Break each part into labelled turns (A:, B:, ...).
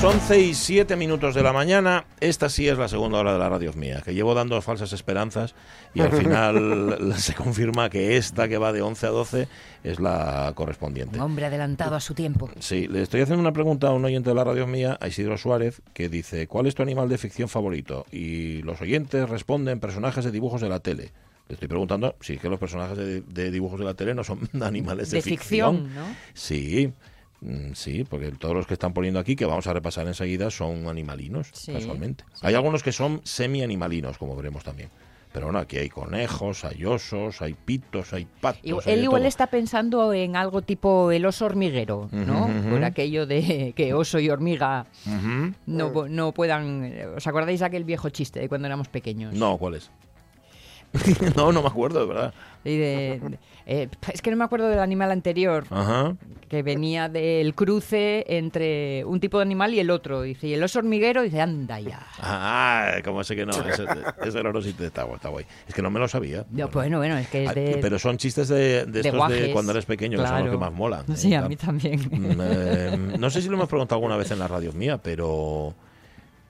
A: Las 11 y 7 minutos de la mañana, esta sí es la segunda hora de la radio mía, que llevo dando falsas esperanzas y al final se confirma que esta que va de 11 a 12 es la correspondiente.
B: Un hombre adelantado a su tiempo.
A: Sí, le estoy haciendo una pregunta a un oyente de la radio mía, a Isidro Suárez, que dice, ¿cuál es tu animal de ficción favorito? Y los oyentes responden personajes de dibujos de la tele. Le estoy preguntando si es que los personajes de, de dibujos de la tele no son animales de,
B: De ficción, ¿no?
A: Sí, sí, porque todos los que están poniendo aquí, que vamos a repasar enseguida, son animalinos,
B: Sí,
A: casualmente.
B: sí.
A: Hay algunos que son semi-animalinos, como veremos también. Pero bueno, aquí hay conejos, hay osos, hay pitos, hay patos. Hay
B: él igual
A: todo.
B: está pensando en algo tipo el oso hormiguero, ¿no?
A: Ujú.
B: Por aquello de que oso y hormiga no, no puedan... eh, ¿Os acordáis de aquel viejo chiste de cuando éramos pequeños?
A: No, ¿cuál es? no, no me acuerdo, de verdad.
B: Y de- de- eh, es que no me acuerdo del animal anterior,
A: Ajá.
B: que venía del cruce entre un tipo de animal y el otro. Dice, y el oso hormiguero dice, anda ya.
A: Ah, como sé que no. Ese, ese sí te- está, guay, está guay. Es que no me lo sabía.
B: No, bueno, bueno, es que es de...
A: Pero son chistes de, de
B: de
A: estos de cuando eres pequeño, que son los
B: claro.
A: que más molan.
B: Sí,
A: ¿eh?
B: a mí también.
A: Mm, eh, no sé si lo hemos preguntado alguna vez en la radio mía, pero.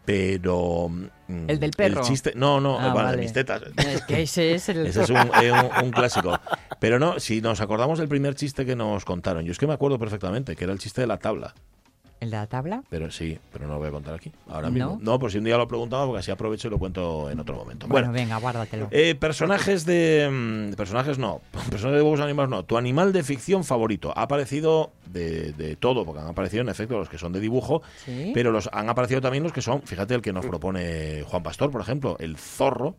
A: Pero. mm,
B: ¿El del perro?
A: chiste. No, no,
B: Ah,
A: bueno, de
B: vale.
A: mis tetas.
B: Es que ese es el...
A: Ese es un, un- un clásico. Pero no, si nos acordamos del primer chiste que nos contaron, yo es que me acuerdo perfectamente, que era el chiste de la tabla.
B: ¿El de la tabla?
A: Pero sí, pero no lo voy a contar aquí, ahora
B: ¿No?
A: mismo. No, por si un día lo preguntamos, porque así aprovecho y lo cuento en otro momento.
B: Bueno,
A: Bueno,
B: venga, guárdatelo.
A: eh, personajes de. mm, Personajes no. Personajes de dibujos animados no. Tu animal de ficción favorito. Ha aparecido de, de todo, porque han aparecido en efecto los que son de dibujo,
B: ¿Sí?
A: pero los han aparecido también los que son, fíjate, el que nos propone Juan Pastor, por ejemplo, el zorro.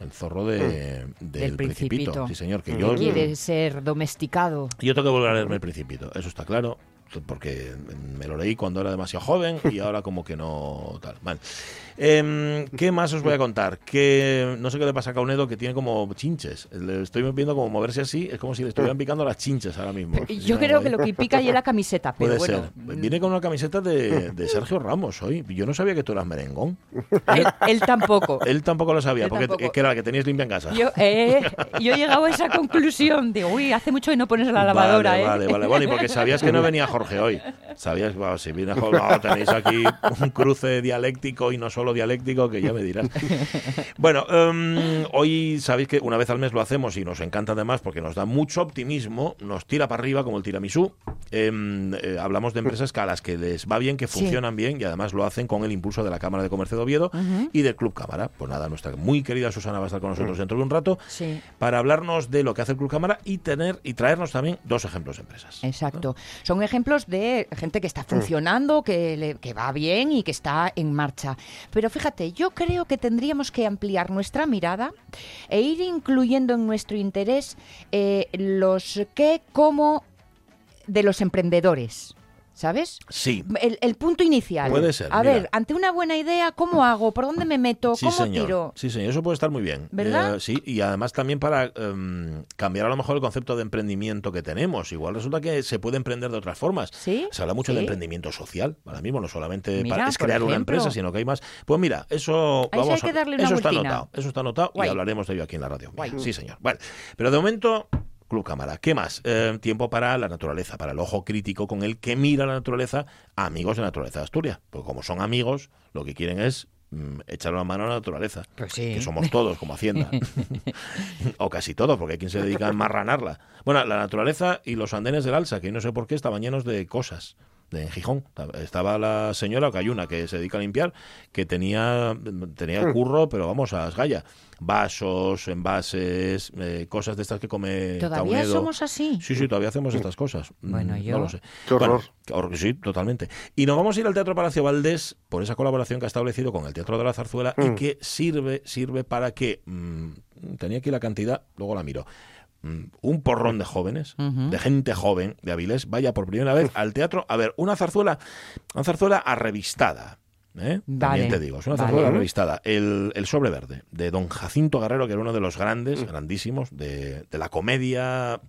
A: El zorro de, del,
B: Del
A: principito.
B: Principito.
A: Sí, señor. Que
B: que
A: yo,
B: quiere ser domesticado.
A: yo tengo que volver a leerme el principito, eso está claro. Porque me lo leí cuando era demasiado joven y ahora como que no tal. Vale. Em, ¿Qué más os voy a contar? Que no sé qué le pasa a Caunedo que tiene como chinches. Le estoy viendo como moverse así, es como si le estuvieran picando las chinches ahora mismo.
B: Yo creo que lo que pica ahí es la camiseta, pero
A: Puede
B: bueno.
A: ser. Viene con una camiseta de, de Sergio Ramos hoy. Yo no sabía que tú eras merengón.
B: Él, él tampoco.
A: Él tampoco lo sabía,
B: Él
A: porque
B: tampoco.
A: era la que tenías limpia en casa.
B: Yo, eh, yo he llegado a esa conclusión. Digo, uy, hace mucho que no pones la lavadora,
A: vale,
B: ¿eh?
A: Vale, vale, y porque sabías que no venía Jorge hoy. Sabías, bueno, si viene Jorge, no, tenéis aquí un cruce dialéctico y no solo dialéctico, que ya me dirás. Bueno, em, hoy sabéis que una vez al mes lo hacemos y nos encanta además porque nos da mucho optimismo, nos tira para arriba como el tiramisú. Em, eh, hablamos de empresas que a las que les va bien, que
B: Sí.
A: funcionan bien y además lo hacen con el impulso de la Cámara de Comercio de Oviedo y del Club Cámara. Pues nada, nuestra muy querida Susana va a estar con nosotros dentro de un rato
B: Sí.
A: para hablarnos de lo que hace el Club Cámara y tener y traernos también dos ejemplos de empresas.
B: Exacto. Son ejemplos de gente que está funcionando, que, le- que va bien y que está en marcha. Pero fíjate, yo creo que tendríamos que ampliar nuestra mirada e ir incluyendo en nuestro interés eh, los qué, cómo de los emprendedores. ¿Sabes?
A: Sí.
B: El, el punto inicial.
A: Puede ser,
B: A
A: mira.
B: ver, ante una buena idea, ¿cómo hago? ¿Por dónde me meto?
A: Sí,
B: ¿Cómo
A: señor.
B: tiro?
A: Sí, señor. Eso puede estar muy bien.
B: ¿Verdad?
A: Eh, sí, y además también para em, cambiar a lo mejor el concepto de emprendimiento que tenemos. Igual resulta que se puede emprender de otras formas.
B: ¿Sí?
A: Se habla mucho
B: Sí.
A: de emprendimiento social. Ahora mismo no solamente
B: Mira,
A: para, es crear una empresa, sino que hay más. Pues mira, eso
B: A eso
A: vamos
B: hay que
A: a-
B: darle una
A: eso está anotado. Eso está anotado
B: Guay.
A: y hablaremos de ello aquí en la radio. Sí, señor. Bueno, pero de momento Club Cámara. ¿Qué más? Eh, tiempo para la naturaleza, para el ojo crítico con el que mira la naturaleza, amigos de naturaleza de Asturias. Porque como son amigos, lo que quieren es mm, echar una mano a la naturaleza.
B: Pues sí.
A: Que somos todos, como Hacienda. o casi todos, porque hay quien se dedica a enmarranarla. Bueno, la naturaleza y los andenes del Alsa, que no sé por qué estaban llenos de cosas. De, en Gijón estaba la señora Cayuna que se dedica a limpiar que tenía tenía el curro pero vamos a Asgaya vasos envases eh, cosas de estas que come
B: ¿Todavía
A: Caunedo.
B: somos así?
A: Sí, sí, todavía hacemos estas cosas.
B: Bueno,
A: Mm,
B: yo-
A: No lo sé.
C: Qué horror.
A: Bueno, sí, totalmente. Y nos vamos a ir al Teatro Palacio Valdés por esa colaboración que ha establecido con el Teatro de la Zarzuela y que sirve, sirve para que. mm, tenía aquí la cantidad, luego la miro. mm, Un porrón de jóvenes, de gente joven de Avilés, vaya por primera vez al teatro a ver una zarzuela, una zarzuela arrevistada, ¿eh?
B: Vale,
A: También te digo, es una
B: vale.
A: zarzuela revistada. El, el Sobre Verde, de don Jacinto Guerrero, que era uno de los grandes, grandísimos, de, de la comedia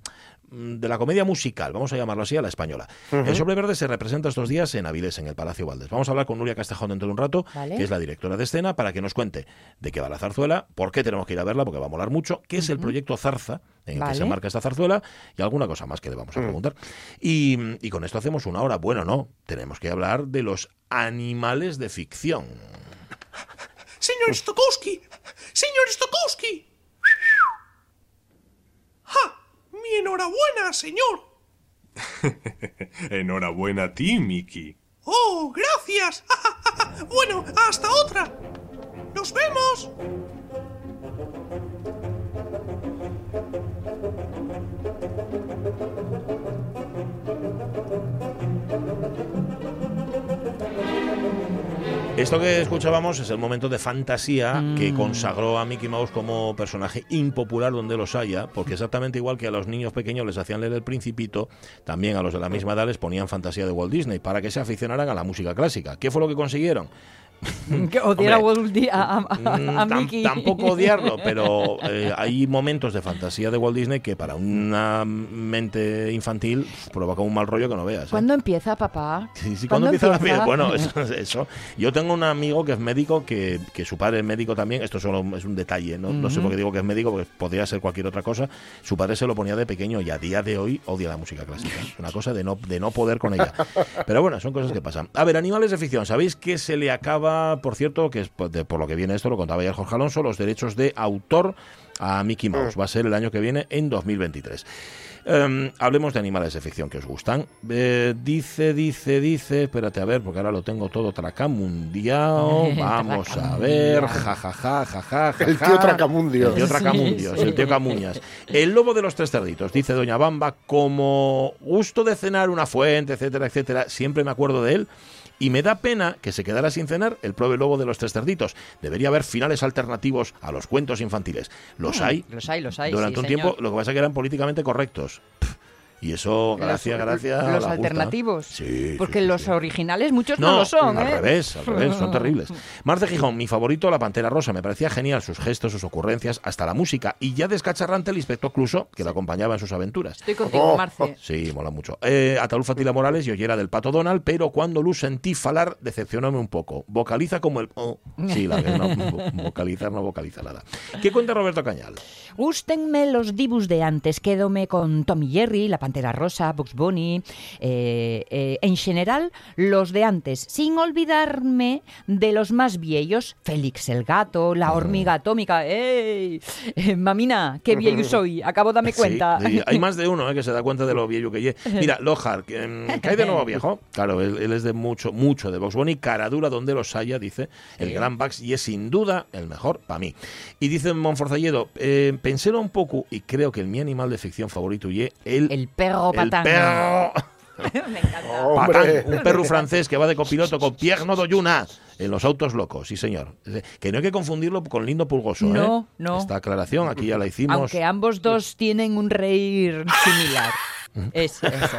A: de la comedia musical, vamos a llamarlo así, a la española. El Sobre Verde se representa estos días en Avilés, en el Palacio Valdés. Vamos a hablar con Nuria Castejón dentro de un rato,
B: Vale.
A: que es la directora de escena, para que nos cuente de qué va la zarzuela, por qué tenemos que ir a verla, porque va a molar mucho, qué es el proyecto Zarza, en el que se marca esta zarzuela, y alguna cosa más que le vamos a preguntar. Y, y con esto hacemos una hora. Bueno, no, tenemos que hablar de los animales de ficción.
C: Señor Stokowski, señor Stokowski. ¡Ja! Mi enhorabuena, señor.
D: Enhorabuena a ti, Mickey.
C: Oh, gracias. bueno, hasta otra. Nos vemos.
A: Esto que escuchábamos es el momento de fantasía
B: Mm.
A: que consagró a Mickey Mouse como personaje impopular donde los haya, porque exactamente igual que a los niños pequeños les hacían leer el Principito, también a los de la misma edad les ponían fantasía de Walt Disney para que se aficionaran a la música clásica. ¿Qué fue lo que consiguieron?
B: Que odiara a,
A: Hombre,
B: a, a- a-
A: Mm, tam- tampoco odiarlo, pero eh, hay momentos de fantasía de Walt Disney que para una mente infantil provoca un mal rollo que no veas. ¿eh?
B: ¿Cuándo empieza, papá?
A: Sí, sí, cuando empieza,
B: empieza?
A: la Bueno, eso, es eso. Yo tengo un amigo que es médico, que, que su padre es médico también. Esto solo es un detalle, ¿no? No sé por qué digo que es médico, porque podría ser cualquier otra cosa. Su padre se lo ponía de pequeño y a día de hoy odia la música clásica. Es una cosa de no, de no poder con ella. Pero bueno, son cosas que pasan. A ver, animales de ficción. ¿Sabéis que se le acaba, por cierto, que es por, de- por lo que viene esto, lo contaba ya Jorge Alonso, los derechos de autor a Mickey Mouse? Va a ser el año que viene, en 2023. Em, hablemos de animales de ficción que os gustan. Eh, dice, dice, dice, espérate a ver, porque ahora lo tengo todo tracamundiado. Vamos a ver, ja, ja, ja, ja, ja, ja,
E: El tío. Tracamundio.
A: El tío Tracamundios, el tío Camuñas. El lobo de los tres cerditos, dice Doña Bamba, como gusto de cenar una fuente, etcétera, etcétera, siempre me acuerdo de él. Y me da pena que se quedara sin cenar el prove lobo de los tres cerditos. Debería haber finales alternativos a los cuentos infantiles. Los hay.
B: Los hay, los hay.
A: Durante
B: sí,
A: un
B: señor.
A: tiempo, lo que pasa es que eran políticamente correctos. Pff, Y eso, gracias, gracias.
B: Los
A: la
B: alternativos.
A: Sí,
B: Porque
A: sí, sí,
B: los
A: sí.
B: originales muchos no,
A: No,
B: lo son,
A: al
B: ¿eh?
A: revés, al revés, son terribles. Marce Gijón, mi favorito, la Pantera Rosa. Me parecía genial sus gestos, sus ocurrencias, hasta la música. Y ya descacharrante el inspector Cluso, que lo acompañaba en sus aventuras.
B: Estoy contigo,
E: Oh,
B: Marce.
A: Sí, mola mucho. Eh, Ataulfa Tila Morales y oyera del Pato Donald, pero cuando Luz sentí falar, decepcionóme un poco. Vocaliza como el... oh. Sí, la que no, vocalizar no vocaliza nada. ¿Qué cuenta Roberto Cañal?
B: Gústenme los dibus de antes. Quédome con Tommy Jerry, La Pantera Rosa, Bugs Bunny. eh, eh, en general, los de antes. Sin olvidarme de los más viejos. Félix el gato, La hormiga atómica. ¡Ey! Eh, mamina, qué viejo soy. Acabo de darme cuenta.
A: Sí, hay más de uno eh, que se da cuenta de lo viejo que ye. Mira, Lohar, que, mm, ¿qué hay de nuevo viejo? Claro, él, él es de mucho, mucho de Box Bunny, cara dura donde los haya, dice el gran Bax, y es sin duda el mejor para mí. Y dice Monforzalledo, eh, pensé un poco y creo que el mi animal de ficción favorito ye el,
B: El perro
A: el
B: patán.
A: perro
B: Me encanta.
E: Hombre.
A: Patán, un perro francés que va de copiloto con Pierre Nodoyuna en los autos locos, sí señor. Que no hay que confundirlo con Lindo Pulgoso,
B: No,
A: ¿eh?
B: no.
A: Esta aclaración aquí ya la hicimos.
B: Aunque ambos dos tienen un reír similar. Es, es, es.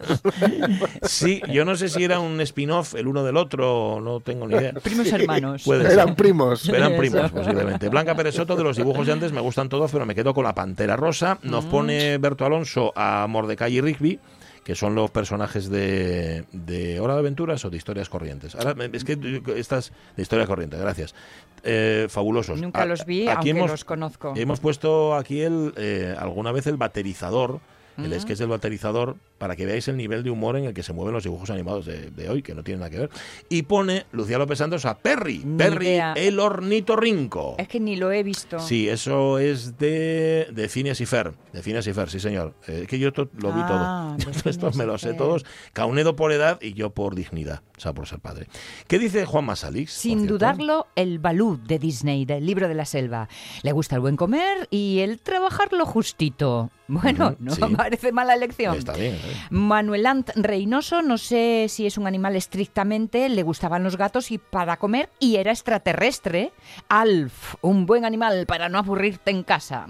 A: Sí, yo no sé si era un spin-off el uno del otro, no tengo ni idea.
B: Primos hermanos.
A: Puede ser.
E: Eran primos.
A: Eran
B: Eso.
A: primos, posiblemente. Blanca Pérez Soto, de los dibujos de antes, me gustan todos, pero me quedo con la Pantera Rosa. Nos
B: Mm.
A: pone Berto Alonso a Mordecai y Rigby, que son los personajes de, de Hora de Aventuras o de Historias Corrientes. Ahora, me- es que estas de Historias Corrientes, gracias. Eh, fabulosos.
B: Nunca
A: A-
B: los vi,
A: aquí
B: aunque los conozco.
A: Hemos puesto aquí el, eh, alguna vez el baterizador, el sketch del baterizador, para que veáis el nivel de humor en el que se mueven los dibujos animados de, de hoy, que no tienen nada que ver. Y pone Lucía López Santos a Perry,
B: Ni
A: Perry
B: idea.
A: el ornitorrinco.
B: Es que ni lo he visto.
A: Sí, eso es de, de Phineas y Fer. De Phineas y Fer, sí, señor. Eh, que yo esto lo vi
B: Ah,
A: todo. Estos me
B: y
A: los sé todos. Caunedo por edad y yo por dignidad. O sea, por ser padre. ¿Qué dice Juan Masalix?
B: Sin dudarlo, el Balú de Disney, del libro de la selva. Le gusta el buen comer y el trabajar lo justito. Bueno, no
A: sí.
B: parece mala elección.
A: Está bien. ¿eh?
B: Manuel Ant Reynoso, no sé si es un animal estrictamente, le gustaban los gatos y para comer y era extraterrestre. Alf, un buen animal para no aburrirte en casa.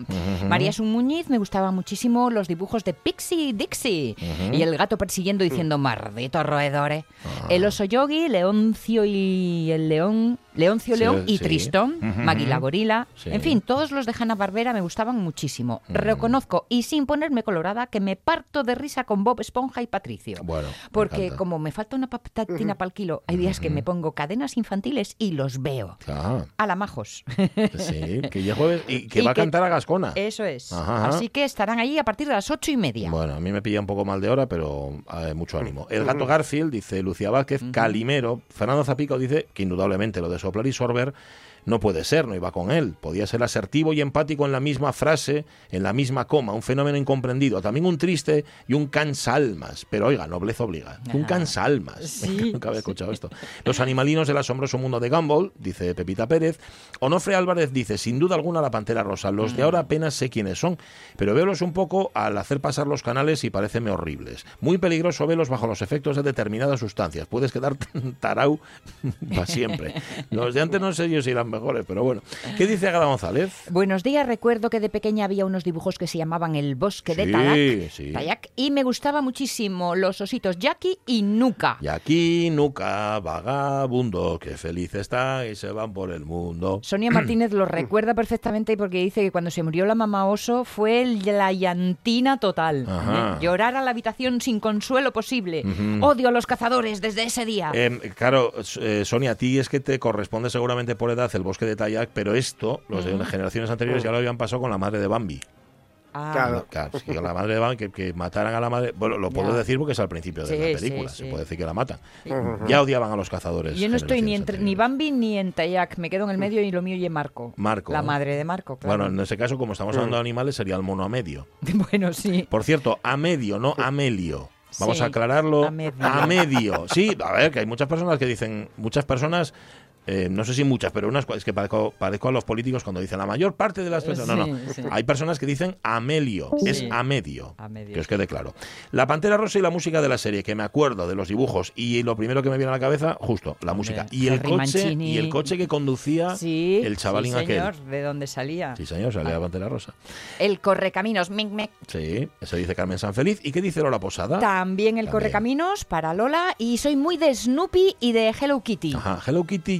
B: María Sun Muñiz, me gustaban muchísimo los dibujos de Pixie Dixie y el gato persiguiendo diciendo maldito roedores.
A: Ah.
B: El oso yogi, Leoncio y el león, Leoncio
A: Sí,
B: León y
A: sí.
B: Tristón,
A: Ujú.
B: Magui la gorila.
A: Sí.
B: En fin, todos los de Hanna Barbera me gustaban muchísimo. Reconozco y sin ponerme colorada que me parto de risa con Bob Esponja y Patricio.
A: Bueno,
B: Porque como me falta una patatina para el kilo, hay días que me pongo cadenas infantiles y los veo.
A: Ah,
B: A la majos.
A: sí, que ya jueves y que
B: Y
A: va a cantar a Gascona.
B: Eso es.
A: Ajá.
B: Así que estarán ahí a partir de las ocho y media.
A: Bueno, a mí me pilla un poco mal de hora, pero eh, mucho ánimo. El gato Garfield, dice Lucía Vázquez, Calimero. Fernando Zapico dice que indudablemente lo de Doppler i Sorber no puede ser, no iba con él. Podía ser asertivo y empático en la misma frase, en la misma coma, un fenómeno incomprendido. También un triste y un cansalmas. Pero oiga, nobleza obliga. Un cansalmas.
B: Sí,
A: Nunca había escuchado esto. Los animalinos del asombroso mundo de Gumball, dice Pepita Pérez. Onofre Álvarez dice, sin duda alguna la Pantera Rosa. Los de ahora apenas sé quiénes son, pero veolos un poco al hacer pasar los canales y parecenme horribles. Muy peligroso velos bajo los efectos de determinadas sustancias. Puedes quedar tarau para siempre. Los de antes no sé yo si eran mejores, pero bueno. ¿Qué dice Agatha González?
B: Buenos días, recuerdo que de pequeña había unos dibujos que se llamaban El bosque de
A: Sí,
B: Tayak,
A: sí.
B: Tayak, y me gustaba muchísimo los ositos Jackie y Nuka.
A: Aquí nunca vagabundo, que feliz está y se van por el mundo.
B: Sonia Martínez lo recuerda perfectamente porque dice que cuando se murió la mamá oso fue la llantina total. ¿eh? Llorar a la habitación sin consuelo posible. Odio a los cazadores desde ese día.
A: Eh, claro, eh, Sonia, a ti es que te corresponde seguramente por edad el bosque de Tayak, pero esto, los de generaciones anteriores ya lo habían pasado con la madre de Bambi.
B: Ah,
E: Claro.
A: Claro, con la madre de Bambi, que, que mataran a la madre. Bueno, lo puedo
B: Ya.
A: decir porque es al principio de
B: Sí,
A: la película,
B: sí,
A: se
B: sí.
A: puede decir que la matan. Ya odiaban a los cazadores.
B: Yo no estoy ni, entre, ni. Bambi ni en Tayak. Me quedo en el medio y lo mío y en Marco.
A: Marco,
B: La
A: ¿no?
B: madre de Marco, claro.
A: Bueno, en ese caso, como estamos hablando de animales, sería el mono a medio.
B: Bueno, sí.
A: Por cierto, a medio, no Amelio. Vamos
B: Sí,
A: a aclararlo.
B: a medio.
A: A medio. Sí, a ver, que hay muchas personas que dicen, muchas personas, eh, no sé si muchas, pero unas, es que parezco, parezco a los políticos cuando dicen la mayor parte de las personas. No, no.
B: Sí, sí.
A: Hay personas que dicen Amelio, es a medio.
B: A medio.
A: Que os quede claro. La Pantera Rosa y la música de la serie, que me acuerdo de los dibujos y lo primero que me viene a la cabeza, justo, la música. Y el coche,
B: Mancini.
A: y el coche que conducía
B: Sí,
A: el chavalín
B: sí,
A: aquel.
B: señor, ¿de dónde salía?
A: Sí, señor, salía la Pantera Rosa.
B: El correcaminos, mic, mic.
A: Sí, eso dice Carmen Sanfeliz. ¿Y qué dice Lola Posada?
B: También el
A: También.
B: correcaminos para Lola y soy muy de Snoopy y de Hello Kitty.
A: Ajá, Hello Kitty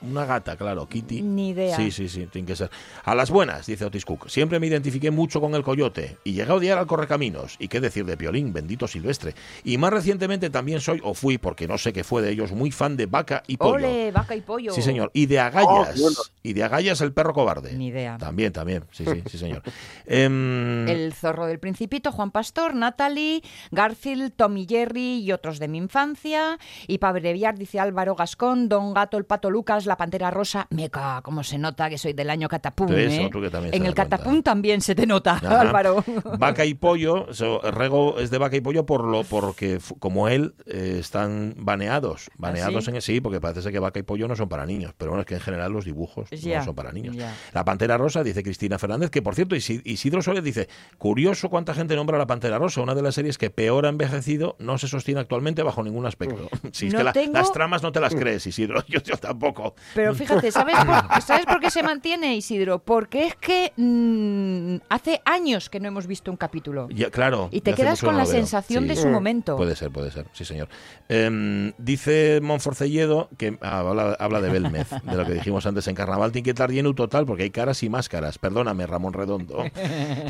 A: una gata, claro, Kitty.
B: Ni idea.
A: Sí, sí, sí, tiene que ser. A las buenas, dice Otis Cook. Siempre me identifiqué mucho con el coyote y llegué a odiar al correcaminos. ¿Y qué decir de Piolín, bendito silvestre? Y más recientemente también soy, o fui, porque no sé qué fue de ellos, muy fan de vaca y pollo.
B: Ole, vaca y pollo.
A: Sí, señor. Y de agallas.
E: Oh, bueno.
A: Y de agallas el perro cobarde.
B: Ni idea.
A: También, también. Sí, sí, sí, señor. Em,
B: El zorro del principito, Juan Pastor, Natalie, Garfield, Tommy Jerry y otros de mi infancia. Y para abreviar, dice Álvaro Gascón, Don Gato, el Pato Lucas, la Pantera Rosa. Meca, como se nota que soy del año Catapum, ¿eh?
A: que también
B: En el. Catapum también se te nota,
A: Ajá.
B: Álvaro.
A: Vaca y pollo, so, Rego es de vaca y pollo por lo porque como él eh, están baneados, baneados
B: sí?
A: en sí, porque parece ser que vaca y pollo no son para niños, pero bueno, es que en general los dibujos no son para niños. La Pantera Rosa dice Cristina Fernández, que por cierto Isi- Isidro Soler dice, curioso cuánta gente nombra a la Pantera Rosa, una de las series que peor ha envejecido, no se sostiene actualmente bajo ningún aspecto. Si es
B: No
A: que la-
B: tengo-
A: las tramas no te las crees, Isidro, yo, yo tampoco.
B: Pero fíjate, ¿sabes por, ¿sabes por qué se mantiene, Isidro? Porque es que mm, hace años que no hemos visto un capítulo.
A: Ya, claro.
B: Y te quedas con la
A: veo.
B: sensación
A: Sí.
B: de su momento.
A: Puede ser, puede ser, sí señor. Em, dice Monforcelledo que ah, habla, habla de Belmez, de lo que dijimos antes en Carnaval, tiene que estar lleno total porque hay caras y máscaras. Perdóname, Ramón Redondo.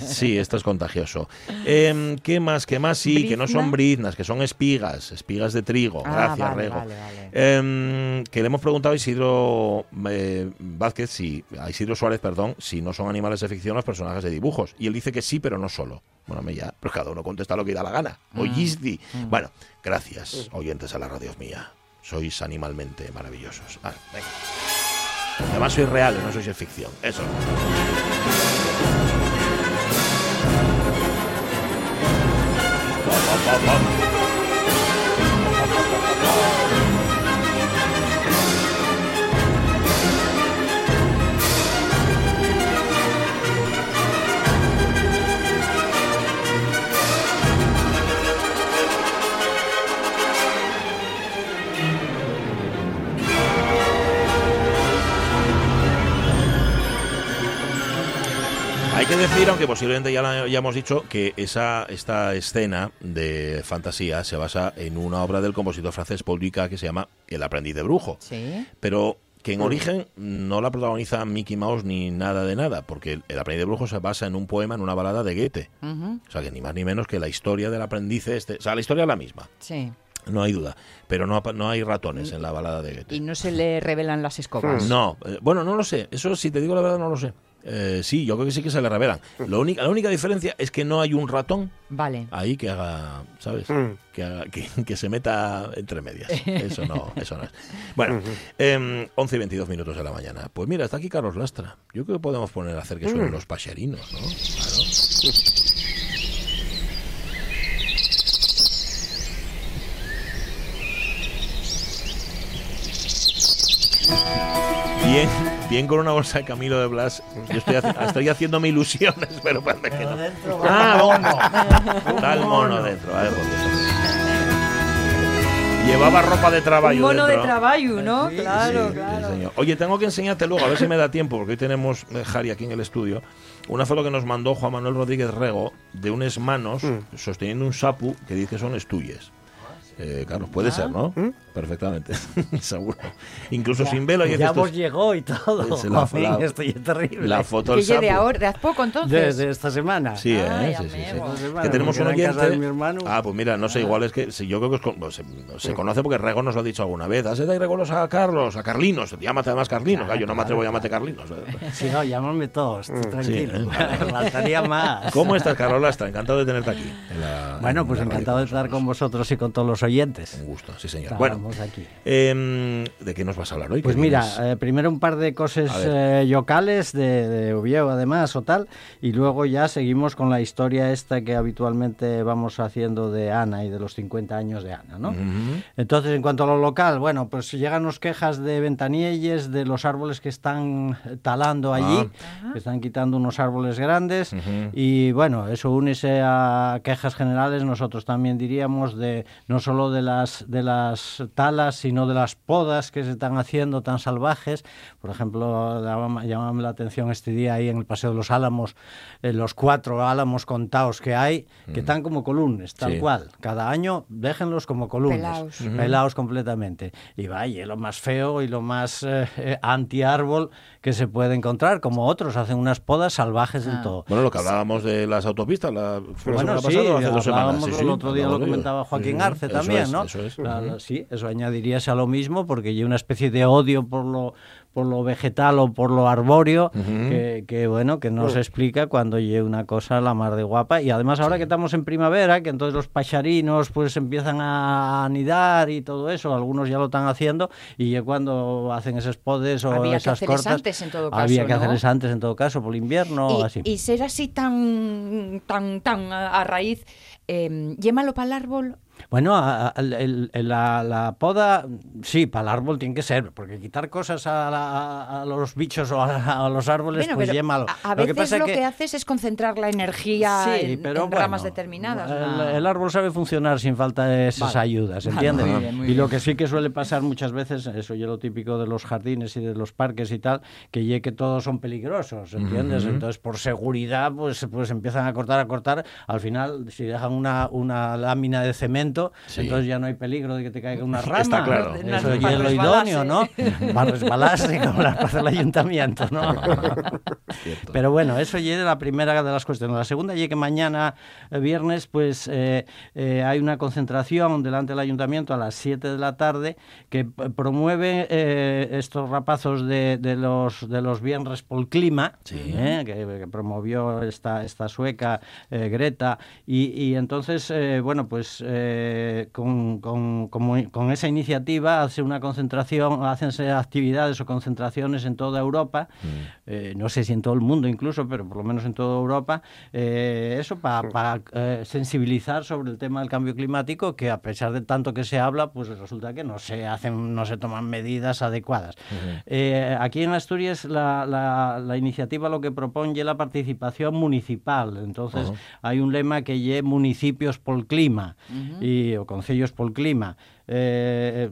A: Sí, esto es contagioso. Em, ¿Qué más? ¿Qué más? Sí, que no son briznas, que son espigas, espigas de trigo.
B: Ah,
A: Gracias,
B: vale,
A: Rego.
B: vale, vale.
A: Em, que le hemos preguntado a Isidro eh, Vázquez, si, a Isidro Suárez, perdón, si no son animales de ficción los personajes de dibujos. Y él dice que sí, pero no solo. Bueno, me ya, pues cada uno contesta lo que da la gana.
B: Mm.
A: Oísdi. Bueno, gracias, oyentes a la radio mía. Sois animalmente maravillosos. Ah, venga. Además sois reales, no sois de ficción. Eso. Pam, pam, pam, que decir, aunque posiblemente ya, la- ya hemos dicho, que esa, esta escena de fantasía se basa en una obra del compositor francés Paul Dukas que se llama El aprendiz de brujo.
B: Sí.
A: Pero que en origen no la protagoniza Mickey Mouse ni nada de nada, porque el, el aprendiz de brujo se basa en un poema, en una balada de Goethe. O sea, que ni más ni menos que la historia del aprendiz este. O sea, la historia es la misma,
B: Sí.
A: no hay duda. Pero no, no hay ratones en la balada de Goethe.
B: Y no se le revelan las escobas.
A: No, eh, bueno, no lo sé. Eso, si te digo la verdad, no lo sé. Eh, sí, yo creo que sí que se le revelan. Lo única, la única diferencia es que no hay un ratón
B: Vale.
A: ahí que haga, ¿sabes? Que, haga- que, que se meta entre medias. Eso no, eso no es. Bueno, em, 11 y 22 minutos de la mañana. Pues mira, está aquí Carlos Lastra. Yo creo que podemos poner a hacer que suenen los pacherinos, ¿no? Claro. Bien, bien con una bolsa de Camilo de Blas. Yo estoy, haci- estoy haciéndome ilusiones, pero parece que no. Ah, mono. Está el mono dentro. A ver. Llevaba ropa de trabajo.
B: Un mono de trabajo, ¿no? Claro,
A: Sí,
B: claro.
A: Oye, tengo que enseñarte luego, a ver si me da tiempo, porque hoy tenemos eh, Jari aquí en el estudio, una foto que nos mandó Juan Manuel Rodríguez Rego de unas manos sosteniendo un sapu que dice que son estuyes. Eh, Carlos, puede ser, ¿no? Perfectamente, seguro. Incluso sin velo. y
E: Ya vos llegó y todo.
A: Es la-
E: Joder,
A: la-
E: esto ya es terrible.
A: la foto
B: Que
A: del sapu.
B: ahora, de hace poco
E: de,
B: entonces.
E: de esta semana.
A: Sí, ¿eh? Sí, sí, Que tenemos un
E: de
A: oyente.
E: mi hermano.
A: Ah, pues mira, no sé, igual es que sí, yo creo que es con- pues, se, se conoce porque Rego nos lo ha dicho alguna vez. Has de regalos a Carlos, a Carlinos. Llámate además Carlinos.
E: Claro,
A: Ah, yo no me atrevo a
E: claro,
A: llamarte Carlinos.
E: Sí, no, llámame todos, tranquilo.
A: Sí,
E: Faltaría más.
A: ¿Cómo estás, Carlos Lastra? Encantado de tenerte aquí. en la-
E: Bueno,
A: en
E: pues encantado de estar con vosotros y con todos los oyentes.
A: Un gusto, sí, señor.
E: Estábamos Aquí.
A: em, ¿de qué nos vas a hablar hoy?
E: Pues
A: ¿Qué
E: mira, eh, primero un par de cosas eh, locales de, de Oviedo además o tal, y luego ya seguimos con la historia esta que habitualmente vamos haciendo de Ana y de los 50 años de Ana, ¿no? Entonces, en cuanto a lo local, bueno, pues llegan nos quejas de Ventanielles, de los árboles que están talando allí, que están quitando unos árboles grandes, y bueno, eso únese a quejas generales, nosotros también diríamos, de no solo de las, de las talas, sino de las podas que se están haciendo tan salvajes. Por ejemplo, llamaba la atención este día ahí en el Paseo de los Álamos, eh, los cuatro álamos contados que hay, que están como columnas, tal
A: Sí.
E: cual. Cada año déjenlos como columnas pelados completamente. Y vaya, lo más feo y lo más eh, eh, anti-árbol que se puede encontrar, como otros hacen unas podas salvajes
B: Ah.
E: en todo.
A: Bueno, lo que hablábamos de las autopistas, la, fue la
E: Bueno,
A: semana
E: sí,
A: pasada hace dos semanas. Sí,
E: el otro día lo comentaba Joaquín. Arce
A: Eso
E: también,
A: es,
E: ¿no?
A: Eso es.
E: La-
A: Ujú.
E: la- sí, eso añadiríase a lo mismo porque hay una especie de odio por lo por lo vegetal o por lo arbóreo que, que, bueno que no se explica cuando hay una cosa la mar de guapa y además ahora que estamos en primavera que entonces los pacharinos pues empiezan a anidar y todo eso algunos ya lo están haciendo y ya cuando hacen esos podes o
B: Había que
E: esas
B: hacerles
E: cortas
B: antes, en todo
E: había
B: caso,
E: que
B: ¿no?
E: hacerles antes en todo caso por el invierno o así
B: Y, y ser así tan, tan, tan a, a raíz, eh, ¿llémalo para el árbol?
E: Bueno, a- a- el- el- la, la poda, sí, para el árbol tiene que ser, porque quitar cosas a, la- a los bichos o a, a los árboles,
B: Bueno,
E: pues
B: pero
E: llémalo.
B: a, a
E: Lo que
B: veces
E: pasa
B: lo que... haces es concentrar la energía
E: Sí,
B: en,
E: pero
B: en ramas
E: bueno,
B: determinadas.
E: El,
B: ¿no?
E: el árbol sabe funcionar sin falta de esas
B: Vale.
E: ayudas,
B: Vale,
E: ¿entiendes?
B: muy bien, muy
E: y lo que sí que suele pasar muchas veces, eso ya lo típico de los jardines y de los parques y tal, que ya que todos son peligrosos, ¿entiendes? Entonces, por seguridad, pues, pues empiezan a cortar, a cortar. Al final, si dejan una, una lámina de cemento,
A: Sí.
E: entonces ya no hay peligro de que te caiga una rama.
A: Está claro.
E: Eso ya es lo idóneo, ¿no? Para resbalarse como las hace el ayuntamiento, ¿no?
A: Cierto.
E: Pero bueno, eso ya es la primera de las cuestiones. La segunda ya que mañana, eh, viernes, pues eh, eh, hay una concentración delante del ayuntamiento a las 7 de la tarde que promueve eh, estos rapazos de, de los de los viernes por clima, eh, que, que promovió esta, esta sueca eh, Greta, y, y entonces, eh, bueno, pues eh, con, con- esa iniciativa hace una concentración, hacense actividades o concentraciones en toda Europa, eh, no sé si en todo el mundo incluso, pero por lo menos en toda Europa, eh, eso para sensibilizar sobre el tema del cambio climático, que a pesar de tanto que se habla, pues resulta que no se hacen, no se toman medidas adecuadas. Eh, aquí en Asturias la, la- la iniciativa lo que propone es la participación municipal, entonces hay un lema que lle municipios por clima y, e o Concello Expolclima eh,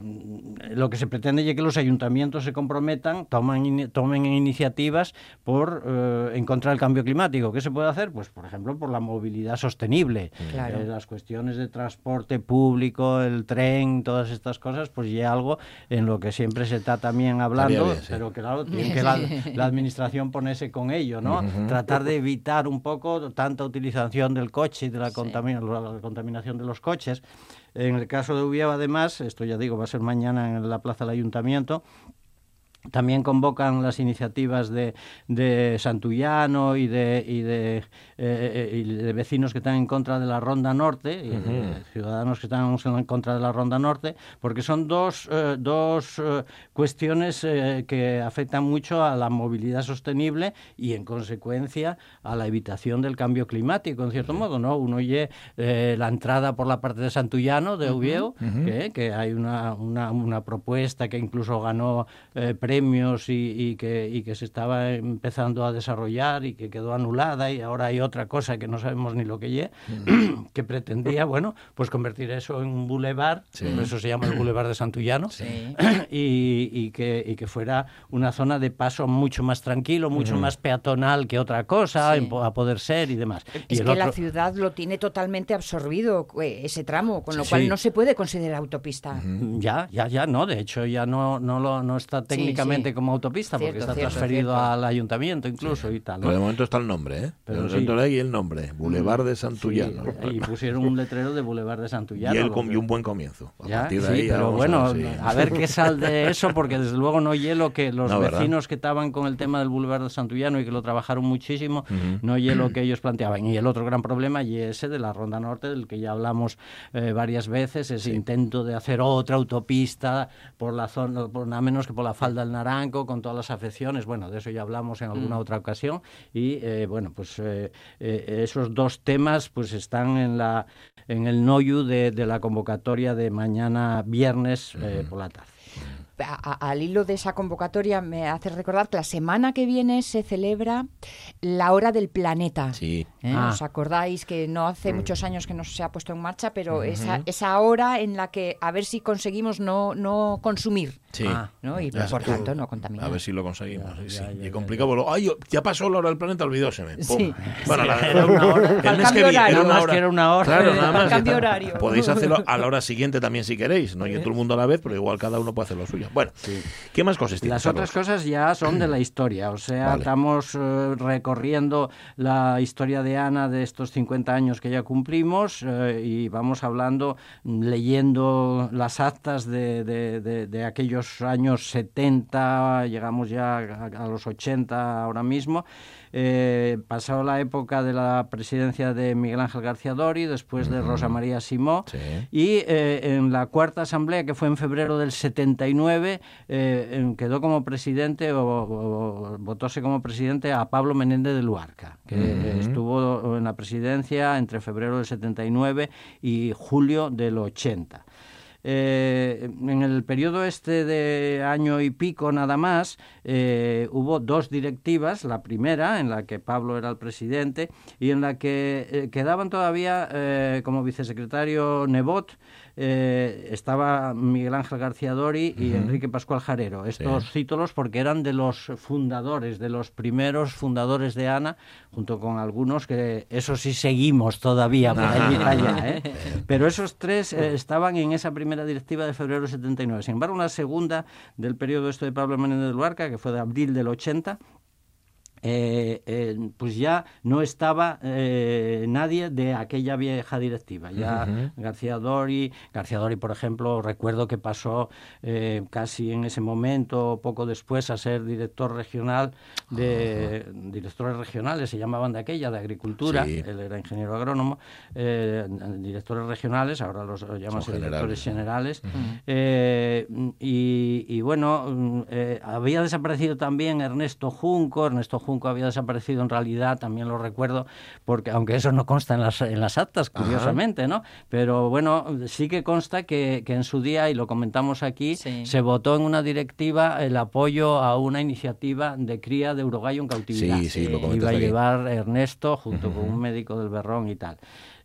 E: lo que se pretende es que los ayuntamientos se comprometan, tomen, tomen iniciativas por eh, en contra del cambio climático. ¿Qué se puede hacer? Pues, por ejemplo, por la movilidad sostenible,
B: Claro.
E: Eh, las cuestiones de transporte público, el tren, todas estas cosas, pues ya algo en lo que siempre se está también hablando,
A: bien, sí.
E: pero claro, tiene que la, la administración ponerse con ello, ¿no? Tratar de evitar un poco tanta utilización del coche y de la, contamina- la contaminación de los coches. En el caso de Ubieva, además, esto ya digo, va a ser mañana en la plaza del ayuntamiento, también convocan las iniciativas de, de Santullano y de, y, de, eh, y de vecinos que están en contra de la Ronda Norte, y de ciudadanos que están en contra de la Ronda Norte, porque son dos, eh, dos eh, cuestiones eh, que afectan mucho a la movilidad sostenible y, en consecuencia, a la evitación del cambio climático, en cierto modo. ¿no? Uno oye eh, la entrada por la parte de Santullano, de Uvieu, que, que hay una, una, una propuesta que incluso ganó eh, premios y, y que, y que se estaba empezando a desarrollar y que quedó anulada y ahora hay otra cosa que no sabemos ni lo que lle, que pretendía, bueno, pues convertir eso en un bulevar, por eso se llama el bulevar de Santullano, y, y que, y que fuera una zona de paso mucho más tranquilo, mucho más peatonal que otra cosa,
B: Sí.
E: a poder ser y demás. y
B: Es
E: el
B: que la ciudad lo tiene totalmente absorbido, ese tramo, con lo cual no se puede considerar autopista.
E: Ya, ya, ya, no. De hecho, ya no, no, lo, no está técnicamente
B: sí.
E: como autopista porque está
B: cierto,
E: transferido
B: cierto.
E: al ayuntamiento incluso y tal. ¿no?
A: Pero de momento está el nombre, ¿eh?
E: Pero sí.
A: de ahí el nombre, Boulevard de
E: Sí,
A: Santullano.
E: y pusieron un letrero de Boulevard de Santullano.
A: y, el y un buen comienzo. A
E: Ya,
A: partir de
E: sí,
A: ahí
E: pero bueno,
A: a ver si-
E: a ver qué sal de eso, porque desde luego no hielo que los
A: No, ¿verdad?
E: vecinos que estaban con el tema del Boulevard de Santullano y que lo trabajaron muchísimo, no hielo que ellos planteaban. Y el otro gran problema y ese de la Ronda Norte, del que ya hablamos eh, varias veces, ese intento de hacer otra autopista por la zona, por nada menos que por la falda del Naranco, con todas las afecciones. Bueno, de eso ya hablamos en alguna otra ocasión. Y eh, bueno, pues eh, eh, esos dos temas pues están en la en el NOYU de, de la convocatoria de mañana viernes eh, por la tarde.
B: A- a- al hilo de esa convocatoria me hace recordar que la semana que viene se celebra la hora del planeta.
A: Sí.
B: ¿Eh?
E: Ah.
B: ¿Os acordáis que no hace muchos años que no se ha puesto en marcha, pero esa, esa hora en la que a ver si conseguimos no, no consumir,
A: Sí.
E: Ah,
B: ¿no? Y
A: Ya
B: por tanto no contaminar.
A: A ver si lo conseguimos. sí.
E: ya, ya,
A: y
E: ya,
A: complicado. lo- Ay, ya pasó la hora del planeta, olvidóseme.
B: Sí.
A: Bueno, la-
E: Era una hora.
A: el mes
B: cambio
A: que era una
E: Nada más
A: hora.
E: que era una hora.
A: Claro,
E: Eh,
A: nada más.
B: cambio horario.
A: Podéis hacerlo a la hora siguiente también si queréis. No y todo el mundo a la vez, pero igual cada uno puede hacer lo suyo. Bueno, ¿qué más cosas tienes?
E: Las otras cosas ya son de la historia, o sea,
A: Vale.
E: estamos eh, recorriendo la historia de Ana de estos 50 años que ya cumplimos eh, y vamos hablando, leyendo las actas de, de- de- de aquellos años 70, llegamos ya a, a los 80 ahora mismo. Eh, pasado la época de la presidencia de Miguel Ángel García Dori, después de Rosa María Simó,
A: Sí.
E: y eh, en la cuarta asamblea, que fue en febrero del 79, eh, quedó como presidente o, o votóse como presidente a Pablo Menéndez de Luarca, que estuvo en la presidencia entre febrero del 79 y julio del 80. Eh, en el periodo este de año y pico nada más, eh, hubo dos directivas, la primera en la que Pablo era el presidente y en la que eh, quedaban todavía como vicesecretario Nebot, estaba Miguel Ángel García Dori y Enrique Pascual Jarero. Estos títulos porque eran de los fundadores, de los primeros fundadores de ANA, junto con algunos que eso sí seguimos todavía por allí allá. Pero esos tres estaban en esa primera directiva de febrero del 79. Sin embargo, la segunda del periodo este de Pablo Menéndez de Luarca, que fue de abril del 80, eh, eh, pues ya no estaba eh, nadie de aquella vieja directiva. Ya García Dori, García Dori, por ejemplo, recuerdo que pasó casi en ese momento, poco después, a ser director regional de directores regionales, se llamaban de aquella, de agricultura.
A: Sí.
E: Él era ingeniero agrónomo, directores regionales, ahora los llaman directores
A: generales.
E: y, y bueno, había desaparecido también Ernesto Junco. Ernesto Junco había desaparecido en realidad, también lo recuerdo, porque aunque eso no consta en las, en las actas, curiosamente, ¿no? Pero bueno, sí que consta que, que en su día, y lo comentamos aquí,
B: Sí.
E: se votó en una directiva el apoyo a una iniciativa de cría de uruguayo en cautividad.
A: Sí, sí, lo
E: Iba a llevar Ernesto junto con un médico del Berrón y tal.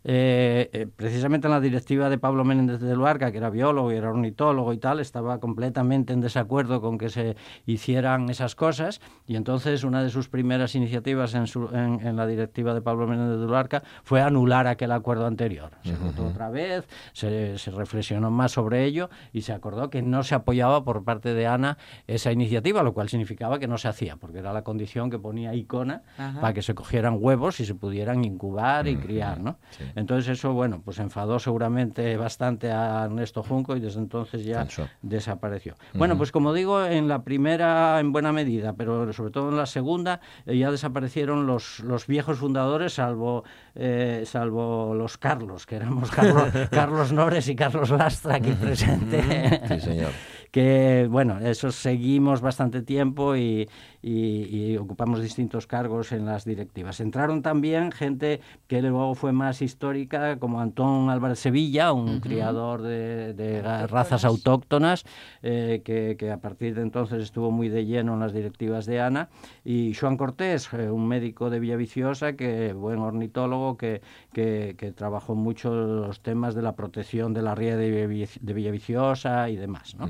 E: Eh, eh, precisamente en la directiva de Pablo Menéndez de Luarca, que era biólogo y era ornitólogo y tal, estaba completamente en desacuerdo con que se hicieran esas cosas y entonces una de sus primeras iniciativas en, su- en- en la directiva de Pablo Menéndez de Luarca fue anular aquel acuerdo anterior. Se votó otra vez, se, se reflexionó más sobre ello y se acordó que no se apoyaba por parte de Ana esa iniciativa, lo cual significaba que no se hacía, porque era la condición que ponía Icona
B: Ajá.
E: para que se cogieran huevos y se pudieran incubar y criar, ¿no? Entonces eso, bueno, pues enfadó seguramente bastante a Ernesto Junco y desde entonces ya desapareció. Bueno, pues como digo, en la primera en buena medida, pero sobre todo en la segunda eh, ya desaparecieron los, los viejos fundadores, salvo eh, salvo los Carlos, que éramos Carlos, Carlos Nores y Carlos Lastra aquí presente.
A: Sí, señor.
E: que bueno, eso seguimos bastante tiempo y, y- y ocupamos distintos cargos en las directivas. Entraron también gente que luego fue más histórica, como Antón Álvarez Sevilla, un criador de, de razas autóctonas, eh, que, que a partir de entonces estuvo muy de lleno en las directivas de ANA, y Joan Cortés, eh, un médico de Villaviciosa, que buen ornitólogo, que, que, que trabajó mucho los temas de la protección de la ría de, de Villaviciosa y demás, ¿no?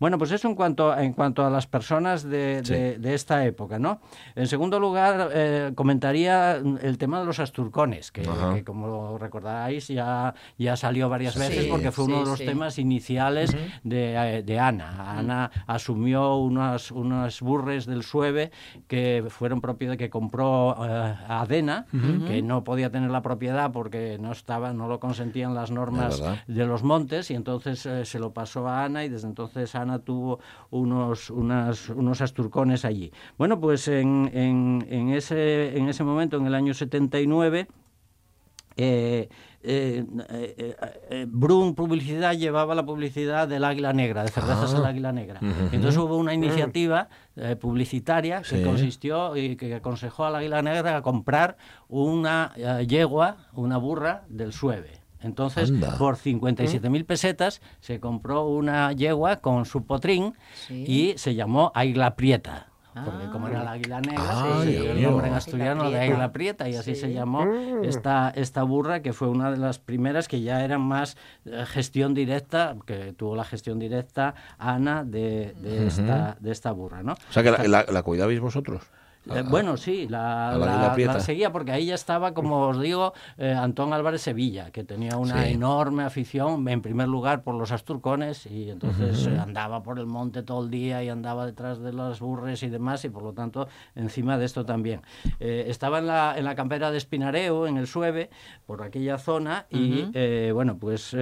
E: Bueno, pues eso en cuanto, en cuanto a las personas de, de- de esta época, ¿no? En segundo lugar, eh, comentaría el tema de los asturcones, que, como recordáis ya, ya salió varias veces
B: Sí,
E: porque fue uno de los
B: sí.
E: temas iniciales de, eh, de Ana. Ana asumió unas, unas burres del Sueve que fueron propiedad que compró eh, Adena, que no podía tener la propiedad porque no estaba, no lo consentían las normas de los montes y entonces eh, se lo pasó a Ana y desde entonces Ana tuvo unos, unas, unos asturcones allí. Bueno, pues en, en, en ese, en ese momento, en el año 79, eh, eh, eh, eh, Brun Publicidad llevaba la publicidad del Águila Negra, de cervezas del Águila Negra. Entonces hubo una iniciativa eh, publicitaria que
A: Sí.
E: consistió y que aconsejó al Águila Negra a comprar una eh, yegua, una burra del Sueve. Entonces,
A: Anda.
E: por 57.000 pesetas se compró una yegua con su potrín
B: Sí.
E: y se llamó Águila Prieta. Porque
B: Ah.
E: como era la águila negra,
A: Ah,
E: se
A: Dios
E: dio el nombre en asturiano de águila prieta y así se llamó esta, esta burra que fue una de las primeras que ya era más eh, gestión directa, que tuvo la gestión directa Ana de, de esta, de esta burra, ¿no?
A: O sea que la, la- la cuidabais vosotros.
E: Eh, bueno, sí, la, seguía porque ahí ya estaba, como os digo, eh, Antón Álvarez Sevilla, que tenía una
A: Sí.
E: enorme afición, en primer lugar por los asturcones, y entonces eh, andaba por el monte todo el día y andaba detrás de las burres y demás, y por lo tanto encima de esto también. Eh, estaba en la, en la campera de Espinareo, en el Sueve, por aquella zona, y eh, bueno, pues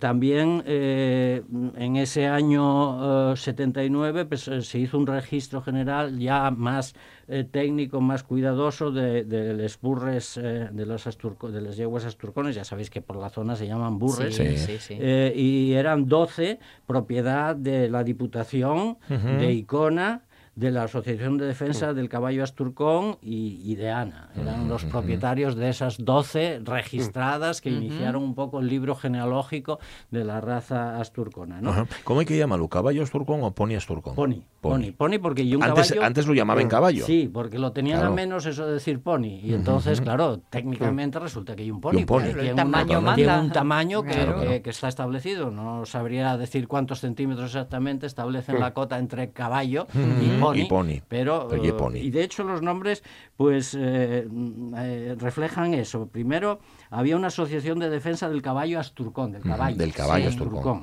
E: también en ese año eh, 79 pues, se hizo un registro general ya más eh, técnico, más cuidadoso de, de los burres, eh, de, los asturco- de las yeguas asturcones, ya sabéis que por la zona se llaman burres,
B: Sí,
A: Sí.
B: sí, sí.
E: eh, y eran 12 propiedad de la Diputación, de Icona, de la Asociación de Defensa del Caballo Asturcón y, y de ANA. Eran los propietarios de esas 12 registradas que iniciaron un poco el libro genealógico de la raza asturcona. ¿no?
A: ¿Cómo hay que llamarlo? ¿Caballo asturcón o pony asturcón?
E: Pony, pony, pony, porque y un
A: Antes,
E: caballo...
A: antes lo llamaban caballo.
E: Sí, porque lo tenían
A: Claro.
E: a menos eso de decir pony. Y entonces, claro, técnicamente resulta que hay un pony.
A: Y un pony.
B: el
E: tiene una-
B: tamaño
E: tiene
B: manda.
E: un tamaño que,
B: Claro.
E: que- que está establecido. No sabría decir cuántos centímetros exactamente establecen la cota entre caballo y pony.
A: Y pony.
E: Pero,
A: pony.
E: y de hecho los nombres pues eh, mm, eh, reflejan eso. Primero, había una asociación de defensa del caballo asturcón, del caballo.
A: del caballo
E: Sí,
A: asturcón.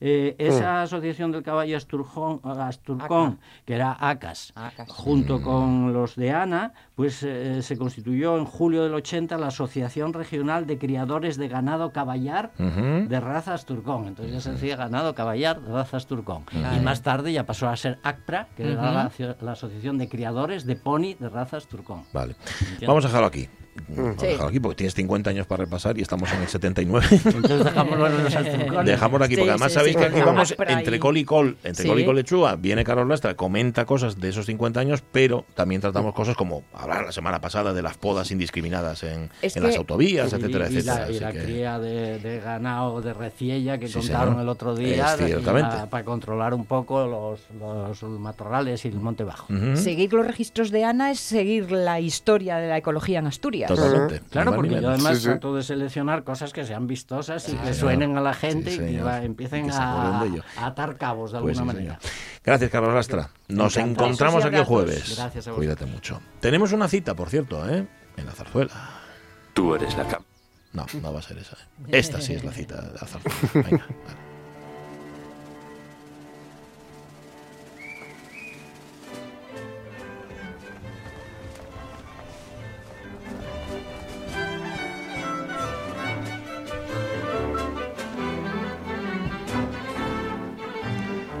E: Eh, esa asociación del caballo asturjón, asturcón, que era ACAS,
B: ACAS.
E: junto con los de ANA, pues eh, se constituyó en julio del 80 la Asociación Regional de Criadores de Ganado Caballar de raza asturcón. Entonces ya se decía ganado caballar de raza asturcón. Y más tarde ya pasó a ser ACPRA, que era la, la Asociación de Criadores de Pony de raza asturcón.
A: Vale. Vamos a dejarlo aquí. Vamos a
B: Sí.
A: dejarlo aquí porque tienes 50 años para repasar y estamos en el 79.
E: Entonces dejamos.
A: Dejamos aquí,
B: Sí,
A: porque además
B: sí,
A: sabéis
B: sí.
A: que aquí vamos entre col y col, entre
B: Sí.
A: col y col lechuga. Viene Carlos Lastra, comenta cosas de esos 50 años, pero también tratamos cosas como hablar la semana pasada de las podas indiscriminadas en,
B: Es
A: en
B: que-
A: las autovías,
E: Y-
A: etcétera,
E: y la,
A: etcétera.
E: y
A: Así
E: la
A: que-
E: cría de, de ganado de reciella que
A: Sí,
E: contaron
A: señor.
E: el otro día y la- para controlar un poco los, los matorrales y el monte bajo.
B: Seguir los registros de Ana es seguir la historia de la ecología en Asturias.
A: Totalmente.
E: Claro, porque yo además
F: Sí, sí.
E: trato de seleccionar cosas que sean vistosas y que suenen a la gente
A: Sí,
E: y que
A: señor.
E: va- empiecen
A: Y que se
E: a, atar cabos de
A: Pues
E: alguna
A: sí,
E: manera.
A: señor. Gracias, Carlos Lastra. Nos
E: Encantado.
A: encontramos aquí el jueves.
E: Gracias a.
A: Cuídate mucho. Tenemos una cita, por cierto, ¿eh? En la zarzuela.
D: Tú eres la cama.
A: No, no va a ser esa. ¿eh? Esta sí es la cita de la zarzuela. Venga, vale.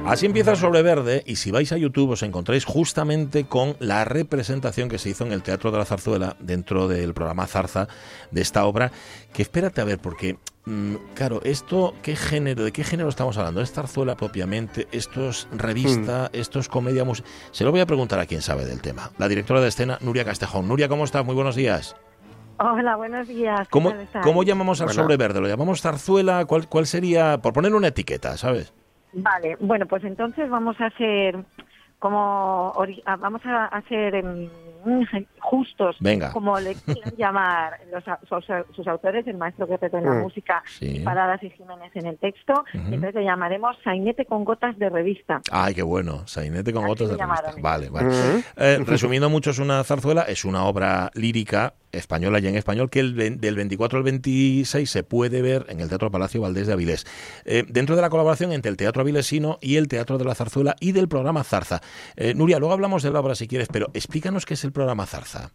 A: Así empieza Sobre Verde y si vais a YouTube os encontráis justamente con la representación que se hizo en el Teatro de la Zarzuela dentro del programa Zarza de esta obra, que espérate a ver porque mm, claro, esto qué género, de qué género estamos hablando? ¿Es zarzuela propiamente? ¿Esto es revista? ¿Esto es comedia musical? Se lo voy a preguntar a quien sabe del tema. La directora de escena Nuria Castejón. Nuria, ¿cómo estás? Muy buenos días.
G: Hola, buenos días. ¿qué
A: ¿Cómo, cómo llamamos al
F: Buena.
A: Sobre Verde? ¿Lo llamamos zarzuela? ¿Cuál, ¿Cuál sería, por poner una etiqueta, sabes?
G: Vale, bueno, pues entonces vamos a hacer como ah, vamos a hacer em, justos,
A: Venga.
G: como le quieran llamar los, a- sus, sus autores, el maestro Guerrero en la
F: Mm.
G: música
A: Sí.
G: y Paradas y Jiménez en el texto. Entonces le llamaremos Sainete con gotas de revista.
A: Ay, qué bueno. Sainete con
G: Así
A: gotas de revista. Vale, vale.
F: Ujú.
A: Eh, resumiendo mucho, es una zarzuela, es una obra lírica española y en español que el, del 24 al 26 se puede ver en el Teatro Palacio Valdés de Avilés. Eh, dentro de la colaboración entre el Teatro Avilesino y el Teatro de la Zarzuela y del programa Zarza. Eh, Nuria, luego hablamos de la obra si quieres, pero explícanos qué es el programa Zarza.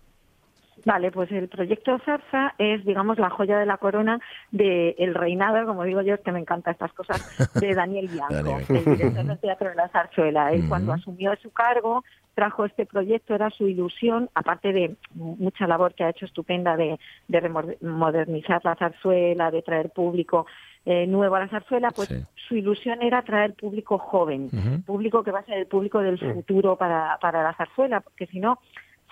G: Vale, pues el proyecto Zarza es, digamos, la joya de la corona del reinado, como digo yo, es que me encantan estas cosas, de Daniel Bianco,
A: Daniel.
G: el director del Teatro de la Zarzuela. Él cuando asumió su cargo trajo este proyecto, era su ilusión, aparte de mucha labor que ha hecho estupenda de, de modernizar la zarzuela, de traer público eh, nuevo a la zarzuela, pues
A: Sí.
G: su ilusión era traer público joven, público que va a ser el público del futuro para, para la zarzuela, porque si no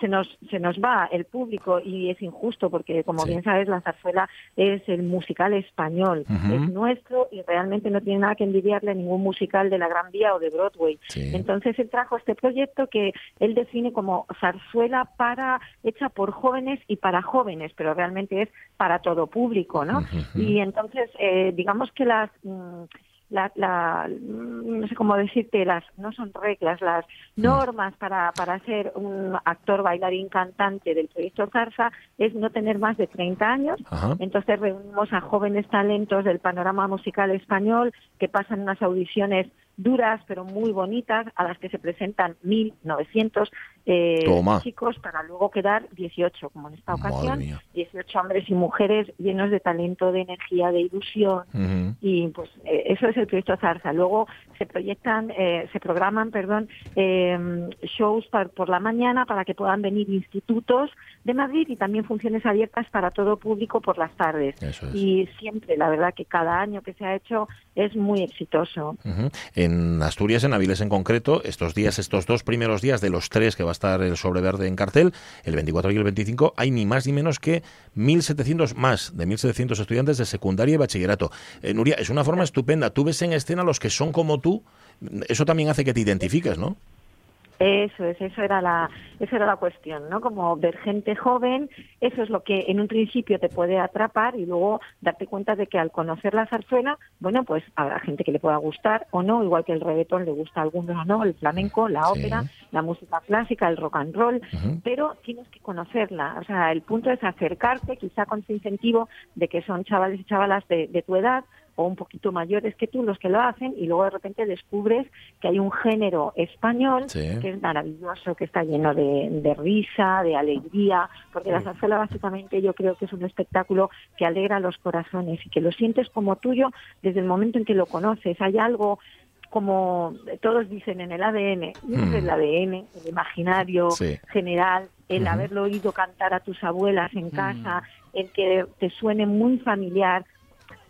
G: se nos se nos va el público y es injusto porque como
A: Sí.
G: bien sabes la zarzuela es el musical español. Es nuestro y realmente no tiene nada que envidiarle a ningún musical de la Gran Vía o de Broadway.
A: Sí.
G: entonces él trajo este proyecto que él define como zarzuela para hecha por jóvenes y para jóvenes pero realmente es para todo público no y entonces eh, digamos que las mm, la, la- mm, no sé cómo decirte las no son reglas las normas para para ser un actor bailarín cantante del proyecto Zarza es no tener más de 30 años
A: Ajá.
G: entonces reunimos a jóvenes talentos del panorama musical español que pasan unas audiciones duras pero muy bonitas a las que se presentan 1.900 eh, chicos para luego quedar 18 como en esta ocasión
A: mía.
G: 18 hombres y mujeres llenos de talento, de energía, de ilusión y pues eh, eso es el proyecto Zarza. Luego se proyectan, eh, se programan, perdón, eh, shows par- por la mañana para que puedan venir institutos de Madrid y también funciones abiertas para todo público por las tardes.
A: Es.
G: Y siempre, la verdad que cada año que se ha hecho es muy exitoso.
A: En Asturias, en Avilés en concreto, estos días, estos dos primeros días de los tres que va a estar el sobre verde en cartel, el 24 y el 25, hay ni más ni menos que 1.700 más de 1.700 estudiantes de secundaria y bachillerato. Eh, Nuria, es una forma estupenda. Tú ves en escena los que son como tú, eso también hace que te identifiques, ¿no?
G: Eso es, eso era la, esa era la cuestión, ¿no? Como ver gente joven, eso es lo que en un principio te puede atrapar y luego darte cuenta de que al conocer la zarzuela, bueno, pues habrá gente que le pueda gustar o no, igual que el reggaetón le gusta a algunos o no, el flamenco, la
A: Sí.
G: ópera, la música clásica, el rock and roll, pero tienes que conocerla, o sea, el punto es acercarte, quizá con ese incentivo de que son chavales y chavalas de, de tu edad o un poquito mayores que tú los que lo hacen y luego de repente descubres que hay un género español
A: Sí.
G: que es maravilloso, que está lleno de, de risa, de alegría, porque la zarzuela básicamente yo creo que es un espectáculo que alegra los corazones y que lo sientes como tuyo desde el momento en que lo conoces. Hay algo como todos dicen en el ADN,
A: Mm.
G: el ADN, el imaginario
A: Sí.
G: general, el haberlo oído cantar a tus abuelas en casa, el que te suene muy familiar,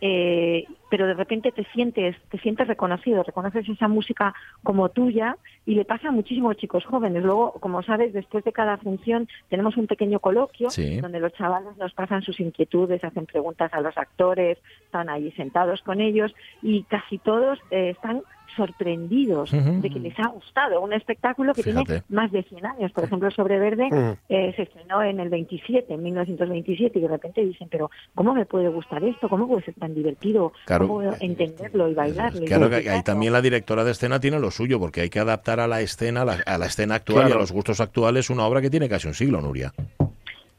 G: eh, pero de repente te sientes, te sientes reconocido, reconoces esa música como tuya y le pasa a muchísimos chicos jóvenes. Luego, como sabes, después de cada función tenemos un pequeño coloquio
A: Sí.
G: donde los chavales nos pasan sus inquietudes, hacen preguntas a los actores, están ahí sentados con ellos y casi todos eh, están sorprendidos de que les ha gustado un espectáculo que
A: Fíjate.
G: tiene más de 100 años. Por ejemplo, Sobre Verde
F: Mm.
G: eh, se estrenó en el 27, en 1927, y de repente dicen, pero ¿cómo me puede gustar esto? ¿Cómo puede ser tan divertido?
A: Claro.
G: ¿Cómo puedo entenderlo y bailarlo? y
A: Claro que ahí
G: disfrutarlo?".
A: también la directora de escena tiene lo suyo, porque hay que adaptar a la escena, a la, a la escena actual y a los gustos actuales una obra que tiene casi un siglo, Nuria.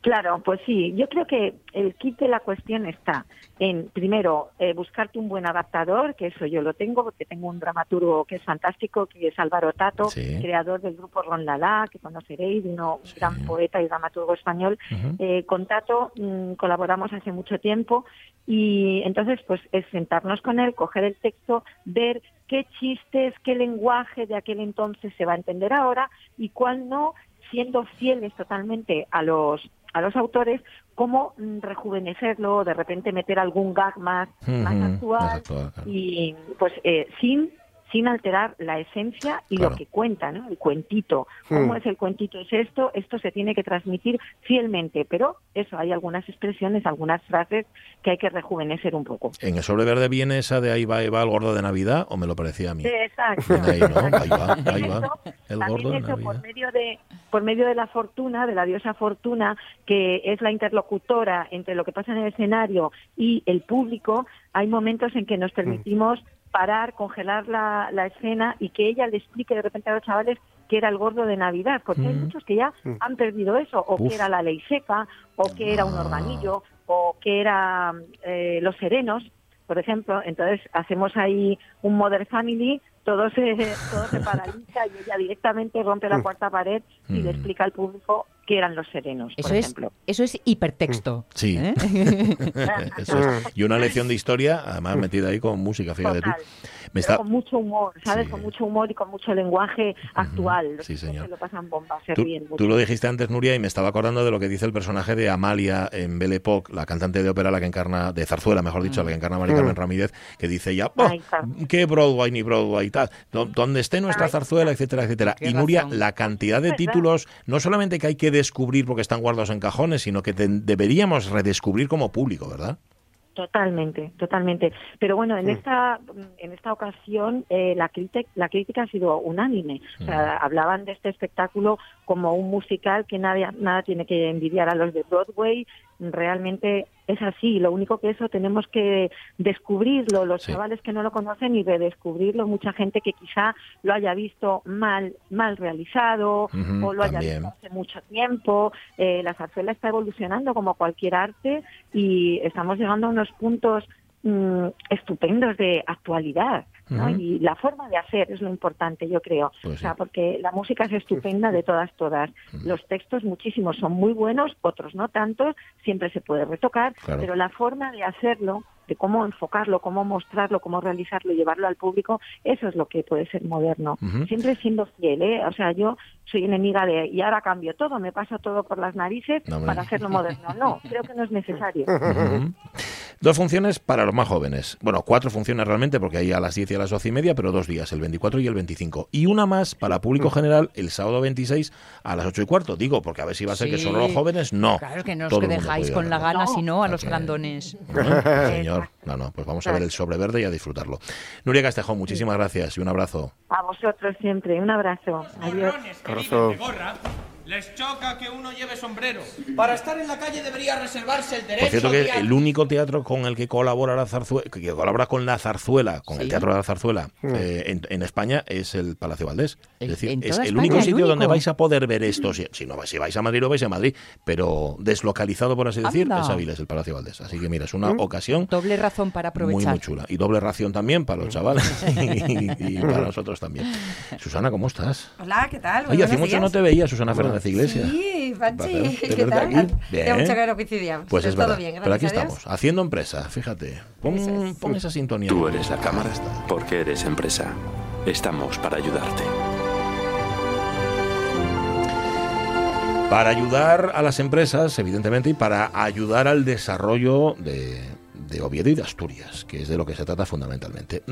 G: Claro, pues sí. Yo creo que el kit de la cuestión está en, primero, eh, buscarte un buen adaptador, que eso yo lo tengo, porque tengo un dramaturgo que es fantástico, que es Álvaro Tato,
A: Sí.
G: creador del grupo Ron Lala, que conoceréis, uno
A: Sí.
G: gran poeta y dramaturgo español. Eh, con Tato mm, colaboramos hace mucho tiempo y entonces pues es sentarnos con él, coger el texto, ver qué chistes, qué lenguaje de aquel entonces se va a entender ahora y cuál no, siendo fieles totalmente a los a los autores, cómo mm, rejuvenecerlo, de repente meter algún gag más, más actual
A: más actual, claro.
G: y pues eh, sin sin alterar la esencia y
A: Claro.
G: lo que cuenta, ¿no? El cuentito. ¿Cómo
F: Hmm.
G: es el cuentito? Es esto, esto se tiene que transmitir fielmente, pero eso, hay algunas expresiones, algunas frases que hay que rejuvenecer un poco.
A: ¿En el sobre verde viene esa de ahí va, el gordo de Navidad o me lo parecía a mí?
G: Exacto.
A: Ahí, ¿no? Ahí va, ahí va. El
G: también
A: gordo de
G: eso por
A: Navidad.
G: medio de por medio de la fortuna, de la diosa fortuna, que es la interlocutora entre lo que pasa en el escenario y el público, hay momentos en que nos permitimos parar, congelar la, la escena y que ella le explique de repente a los chavales que era el gordo de Navidad, porque hay
A: Mm.
G: muchos que ya han perdido eso, o
A: Uf.
G: que era la ley seca, o que era un
A: Ah.
G: organillo, o que era eh, los serenos, por ejemplo. Entonces hacemos ahí un Mother Family, todo se, todo se paraliza y ella directamente rompe la cuarta pared y le
A: Mm.
G: explica al público que eran los serenos,
B: Eso
G: por
B: es,
G: ejemplo.
B: eso es hipertexto.
A: Sí.
B: ¿eh?
A: Eso es. Y una lección de historia, además metida ahí con música, fíjate tú. Me está...
G: con mucho humor, ¿sabes?
A: Sí.
G: Con mucho humor y con mucho lenguaje actual. Los
A: Sí, señor.
G: se lo pasan bomba, se
A: Tú,
G: ríen mucho.
A: tú lo dijiste antes, Nuria, y me estaba acordando de lo que dice el personaje de Amalia en Belle Époque, la cantante de ópera, la que encarna, de zarzuela, mejor dicho, la que encarna María Carmen Ramírez, que dice ya, "Oh. ¿qué Broadway ni Broadway y tal? Do- Donde esté nuestra zarzuela, etcétera, etcétera.
B: Qué
A: Y Nuria,
B: razón.
A: la cantidad de títulos, no solamente que hay que descubrir porque están guardados en cajones, sino que te- deberíamos redescubrir como público, ¿verdad?
G: Totalmente, totalmente. Pero bueno, en esta en esta ocasión eh, la crítica la crítica ha sido unánime. O sea, hablaban de este espectáculo como un musical que nada nada tiene que envidiar a los de Broadway. Realmente es así. Lo único que eso tenemos que descubrirlo los
A: Sí.
G: chavales que no lo conocen y redescubrirlo. Mucha gente que quizá lo haya visto mal mal realizado o lo haya visto hace mucho tiempo. Eh, la zarzuela está evolucionando como cualquier arte y estamos llegando a unos puntos mm, estupendos de actualidad. ¿No? Y la forma de hacer es lo importante, yo creo.
A: Pues
G: o sea,
A: sí.
G: porque la música es estupenda de todas, todas. Los textos, muchísimos son muy buenos, otros no tantos, siempre se puede retocar,
A: Claro.
G: pero la forma de hacerlo, de cómo enfocarlo, cómo mostrarlo, cómo realizarlo y llevarlo al público, eso es lo que puede ser moderno. Siempre siendo fiel, ¿eh? O sea, yo soy enemiga de, y ahora cambio todo, me paso todo por las narices
A: No,
G: para hacerlo moderno. No, creo que no es necesario.
A: Dos funciones para los más jóvenes. Bueno, cuatro funciones realmente, porque hay a las 10 y a las 12 y media, pero dos días, el 24 y el 25. Y una más para público general el sábado 26 a las 8 y cuarto. Digo, porque a ver si va a ser que solo los jóvenes. No.
B: Claro que no os que dejáis con la gana, sino a los grandones.
A: ¿Eh? Señor, no, no, pues vamos a ver el sobre verde y a disfrutarlo. Nuria Castejón, muchísimas gracias y un abrazo.
G: A vosotros siempre, un abrazo. Adiós.
F: Abrazo.
H: Les choca que uno lleve sombrero. Para estar en la calle debería reservarse el derecho
A: Por cierto que el único teatro con el que colabora la zarzuela, que colabora con la zarzuela, con el teatro de la zarzuela eh, en, en España es el Palacio Valdés. Es decir, es el
B: España,
A: único sitio donde
B: único.
A: vais a poder ver esto. Si, si no si vais a Madrid, lo vais a Madrid, pero deslocalizado, por así decir,
B: Anda.
A: es Avilés, el Palacio Valdés. Así que mira, es una ocasión
B: Doble razón para
A: muy,
B: aprovechar.
A: muy chula. Y doble ración también para los chavales y, y para nosotros también. Susana, ¿cómo estás?
I: Hola, ¿qué tal? Muy
A: Oye, hace mucho no te veía, Susana Fernández Iglesias.
I: Sí, Panchi,
A: Vale,
I: ¿qué
A: ¿de verdad
I: tal?
A: aquí? Bien.
I: mucho que no coincidíamos.
A: Pues es
I: todo
A: verdad.
I: bien,
A: Pero aquí
I: gracias a Dios.
A: estamos, haciendo empresa, fíjate. Pon,
I: es.
A: pon esa sintonía.
D: Tú eres la cámara
A: Está.
D: porque eres empresa. Estamos para ayudarte.
A: Para ayudar a las empresas, evidentemente, y para ayudar al desarrollo de, de Oviedo y de Asturias, que es de lo que se trata fundamentalmente. Mm,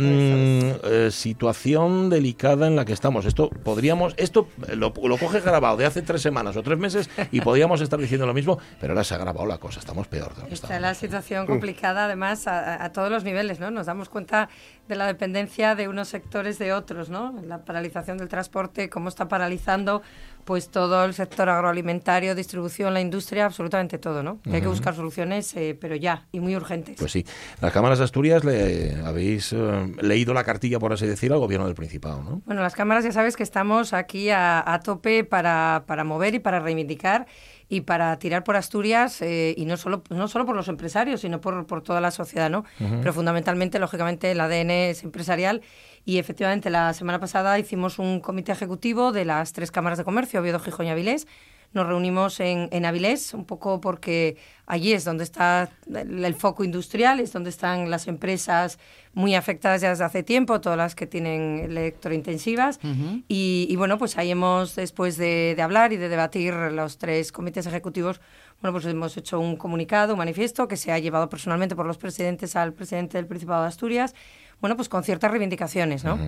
A: eh, situación delicada en la que estamos. Esto podríamos, esto lo, lo coge grabado de hace tres semanas o tres meses y podríamos estar diciendo lo mismo, pero ahora se ha grabado la cosa, estamos peor de lo que
F: Está
A: estábamos.
F: la situación complicada, además, a, a todos los niveles, ¿no? Nos damos cuenta de la dependencia de unos sectores de otros, ¿no? La paralización del transporte, cómo está paralizando pues todo el sector agroalimentario, distribución, la industria, absolutamente todo, ¿no? Que hay que buscar soluciones, eh, pero ya, y muy urgentes.
A: Pues sí, las cámaras de Asturias le habéis eh, leído la cartilla, por así decirlo, al gobierno del Principado, ¿no?
F: Bueno, las cámaras ya sabes que estamos aquí a, a tope para, para mover y para reivindicar y para tirar por Asturias eh, y no solo no solo por los empresarios, sino por, por toda la sociedad, ¿no? Pero fundamentalmente, lógicamente, el ADN es empresarial y efectivamente la semana pasada hicimos un comité ejecutivo de las tres cámaras de comercio, Oviedo, Gijón y Avilés. Nos reunimos en, en Avilés, un poco porque allí es donde está el, el foco industrial, es donde están las empresas muy afectadas ya desde hace tiempo, todas las que tienen electrointensivas. Y, y bueno, pues ahí hemos, después de, de hablar y de debatir los tres comités ejecutivos, bueno, pues hemos hecho un comunicado, un manifiesto que se ha llevado personalmente por los presidentes al presidente del Principado de Asturias, bueno, pues con ciertas reivindicaciones, ¿no?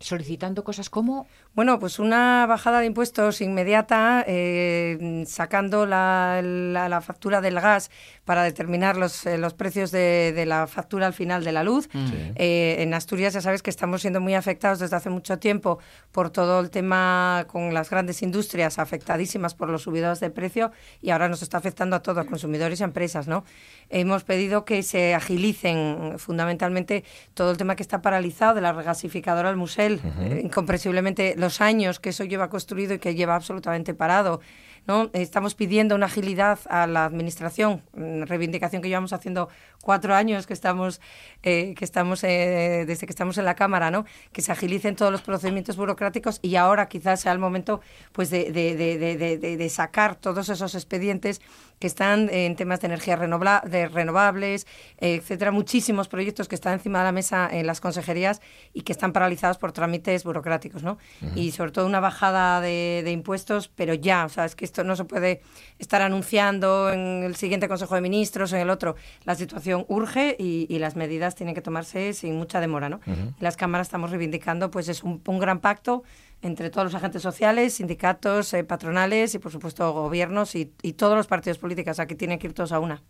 B: Solicitando cosas como...
F: Bueno, pues una bajada de impuestos inmediata, eh, sacando la, la- la factura del gas para determinar los, eh, los precios de, de la factura al final de la luz.
I: Sí.
F: Eh, en Asturias ya sabes que estamos siendo muy afectados desde hace mucho tiempo por todo el tema con las grandes industrias afectadísimas por los subidos de precio y ahora nos está afectando a todos, consumidores y empresas, ¿no? Hemos pedido que se agilicen fundamentalmente todo el tema que está paralizado de la regasificadora al Eh, incomprensiblemente los años que eso lleva construido y que lleva absolutamente parado. ¿no? Estamos pidiendo una agilidad a la administración, mm, reivindicación que llevamos haciendo cuatro años que estamos, eh, que estamos eh, desde que estamos en la Cámara, ¿no? que se agilicen todos los procedimientos burocráticos y ahora quizás sea el momento pues, de- de- de- de sacar todos esos expedientes que están en temas de energías renovables, etcétera, muchísimos proyectos que están encima de la mesa en las consejerías y que están paralizados por trámites burocráticos, ¿no? Y sobre todo una bajada de, de impuestos, pero ya, o sea, es que esto no se puede estar anunciando en el siguiente Consejo de Ministros, en el otro. La situación urge y, y las medidas tienen que tomarse sin mucha demora, ¿no? Las cámaras estamos reivindicando, pues es un, un gran pacto entre todos los agentes sociales, sindicatos, eh, patronales y, por supuesto, gobiernos y, y todos los partidos políticos. Aquí tienen que ir todos a una.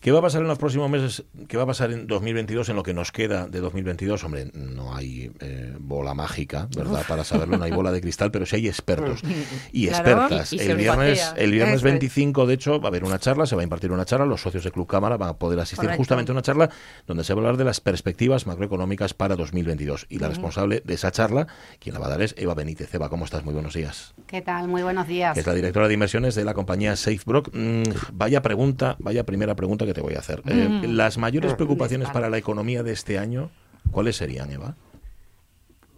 A: ¿Qué va a pasar en los próximos meses? ¿Qué va a pasar en 2022 en lo que nos queda de 2022? Hombre, no hay eh, bola mágica, ¿verdad?
I: Uf.
A: Para saberlo, no hay bola de cristal, pero sí hay expertos y
I: Claro.
A: expertas.
I: Y- y se
A: el viernes, el viernes
I: Eso es.
A: 25, de hecho, va a haber una charla, se va a impartir una charla, los socios de Club Cámara van a poder asistir
I: Correcto.
A: justamente a una charla donde se va a hablar de las perspectivas macroeconómicas para 2022. Y la responsable de esa charla, quien la va a dar es Eva Benítez. Eva, ¿cómo estás? Muy buenos días.
J: ¿Qué tal? Muy buenos días.
A: Es la directora de inversiones de la compañía SafeBrock. Mm, vaya pregunta, vaya primera pregunta que te voy a hacer. Eh,
J: Mm.
A: las mayores
J: Mm.
A: preocupaciones para la economía de este año, ¿cuáles serían, Eva?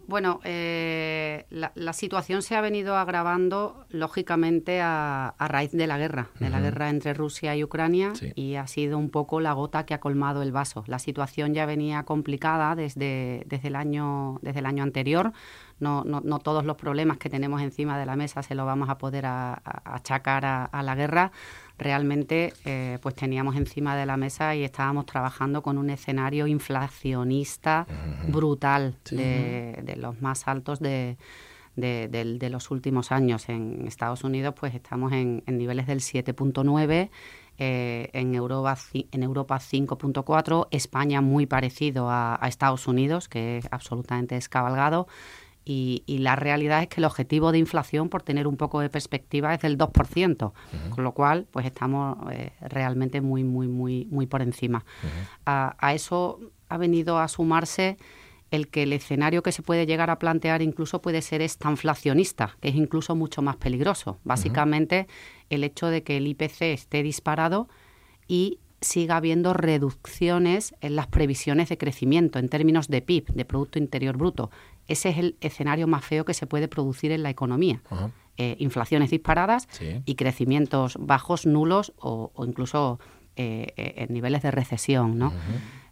J: Bueno, eh, la, la situación se ha venido agravando lógicamente a, a raíz de la guerra, de la guerra entre Rusia y Ucrania,
I: Sí.
J: y ha sido un poco la gota que ha colmado el vaso. La situación ya venía complicada desde, desde, el, año, desde el año anterior. No, no, no todos los problemas que tenemos encima de la mesa se los vamos a poder a- a- achacar a la guerra. Realmente, eh, pues teníamos encima de la mesa y estábamos trabajando con un escenario inflacionista brutal,
I: Sí.
J: de, de los más altos de, de, del- de los últimos años. En Estados Unidos, pues estamos en, en niveles del 7.9. eh, en, Europa, en Europa 5.4, España muy parecido a, a Estados Unidos, que es absolutamente descabalgado, y, y la realidad es que el objetivo de inflación, por tener un poco de perspectiva, es del 2%, con lo cual pues estamos eh, realmente muy, muy, muy, muy por encima. a, a eso ha venido a sumarse el que el escenario que se puede llegar a plantear incluso puede ser estanflacionista, que es incluso mucho más peligroso. Básicamente el hecho de que el IPC esté disparado y siga habiendo reducciones en las previsiones de crecimiento en términos de PIB, de Producto Interior Bruto. Ese es el escenario más feo que se puede producir en la economía. Eh, inflaciones disparadas
A: Sí.
J: y crecimientos bajos, nulos o, o incluso eh, eh, en niveles de recesión. ¿no?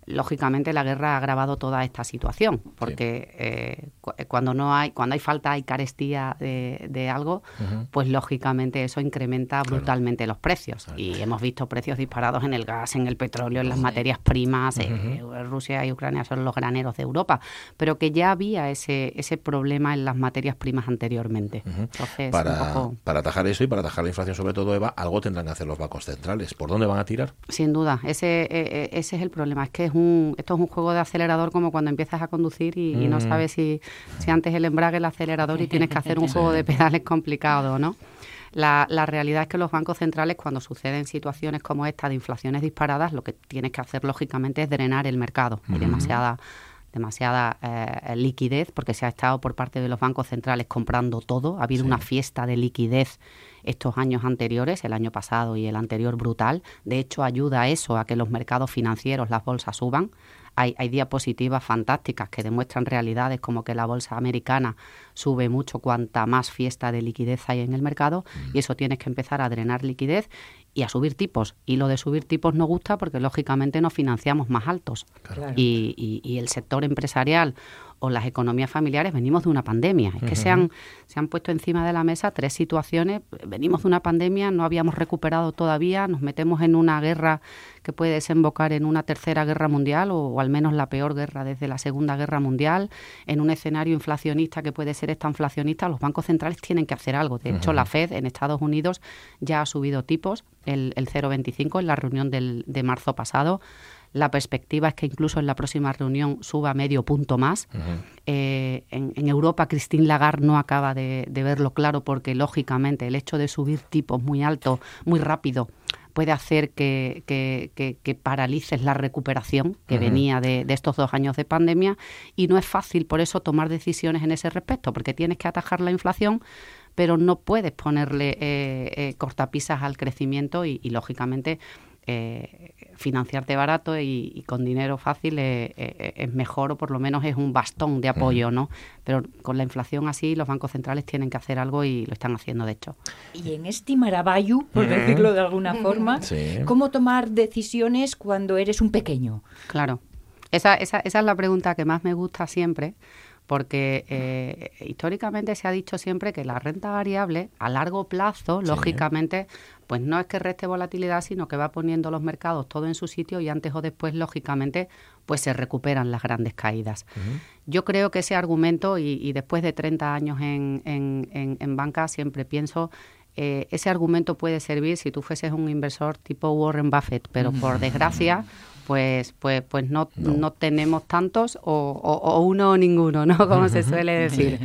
J: Lógicamente la guerra ha agravado toda esta situación, porque eh, cu- cuando no hay, cuando hay falta, hay carestía de, de algo, pues lógicamente eso incrementa brutalmente los precios. Y hemos visto precios disparados en el gas, en el petróleo, en las materias primas. eh, Rusia y Ucrania son los graneros de Europa, pero que ya había ese, ese problema en las materias primas anteriormente. Entonces,
A: Para,
J: poco-
A: para atajar eso y para atajar la inflación, sobre todo, Eva, algo tendrán que hacer los bancos centrales. ¿Por dónde van a tirar?
J: Sin duda, ese, eh, eh, ese es el problema. Es que es un, esto es un juego de acelerador como cuando empiezas a conducir y, y no
A: Mm.
J: sabes si, si antes el embrague, el acelerador y tienes que hacer un juego de pedales complicado, ¿no? La, la realidad es que los bancos centrales, cuando suceden situaciones como esta de inflaciones disparadas, lo que tienes que hacer lógicamente es drenar el mercado. Hay demasiada demasiada eh, liquidez porque se ha estado por parte de los bancos centrales comprando todo. Ha habido una fiesta de liquidez estos años anteriores, el año pasado y el anterior brutal. De hecho, ayuda a eso, a que los mercados financieros, las bolsas suban. Hay, hay diapositivas fantásticas que demuestran realidades como que la bolsa americana sube mucho cuanta más fiesta de liquidez hay en el mercado y eso tienes que empezar a drenar liquidez y a subir tipos. Y lo de subir tipos no gusta porque lógicamente nos financiamos más altos.
I: Claro.
J: Y, y- y el sector empresarial o las economías familiares venimos de una pandemia. Es que se, han, se han puesto encima de la mesa tres situaciones. Venimos de una pandemia, no habíamos recuperado todavía, nos metemos en una guerra que puede desembocar en una tercera guerra mundial o, o al menos la peor guerra desde la Segunda Guerra Mundial, en un escenario inflacionista que puede ser esta inflacionista, los bancos centrales tienen que hacer algo. De hecho, la Fed en Estados Unidos ya ha subido tipos, el, el 0,25 en la reunión del, de marzo pasado. La perspectiva es que incluso en la próxima reunión suba medio punto más. Eh, en, en Europa, Christine Lagarde no acaba de, de verlo claro porque, lógicamente, el hecho de subir tipos muy alto, muy rápido, puede hacer que, que- que- que paralices la recuperación que venía de, de estos dos años de pandemia y no es fácil por eso tomar decisiones en ese respecto porque tienes que atajar la inflación pero no puedes ponerle eh, eh, cortapisas al crecimiento y, y, lógicamente eh, financiarte barato y, y con dinero fácil eh, es mejor o por lo menos es un bastón de apoyo, ¿no? Pero con la inflación así los bancos centrales tienen que hacer algo y lo están haciendo de hecho.
B: Y en este maravallu, por
J: Ujú.
B: decirlo de alguna forma,
J: Sí.
B: ¿cómo tomar decisiones cuando eres un pequeño?
J: Claro. Esa, esa, esa es la pregunta que más me gusta siempre, porque eh, históricamente se ha dicho siempre que la renta variable a largo plazo,
I: Sí.
J: lógicamente, pues no es que reste volatilidad, sino que va poniendo los mercados todo en su sitio y antes o después, lógicamente, pues se recuperan las grandes caídas. Yo creo que ese argumento, y, y después de 30 años en, en, en- en banca, siempre pienso, eh, ese argumento puede servir si tú fueses un inversor tipo Warren Buffett, pero por desgracia, pues, pues, pues no, no. tenemos tantos o, o- o uno o ninguno, ¿no? Como se suele decir.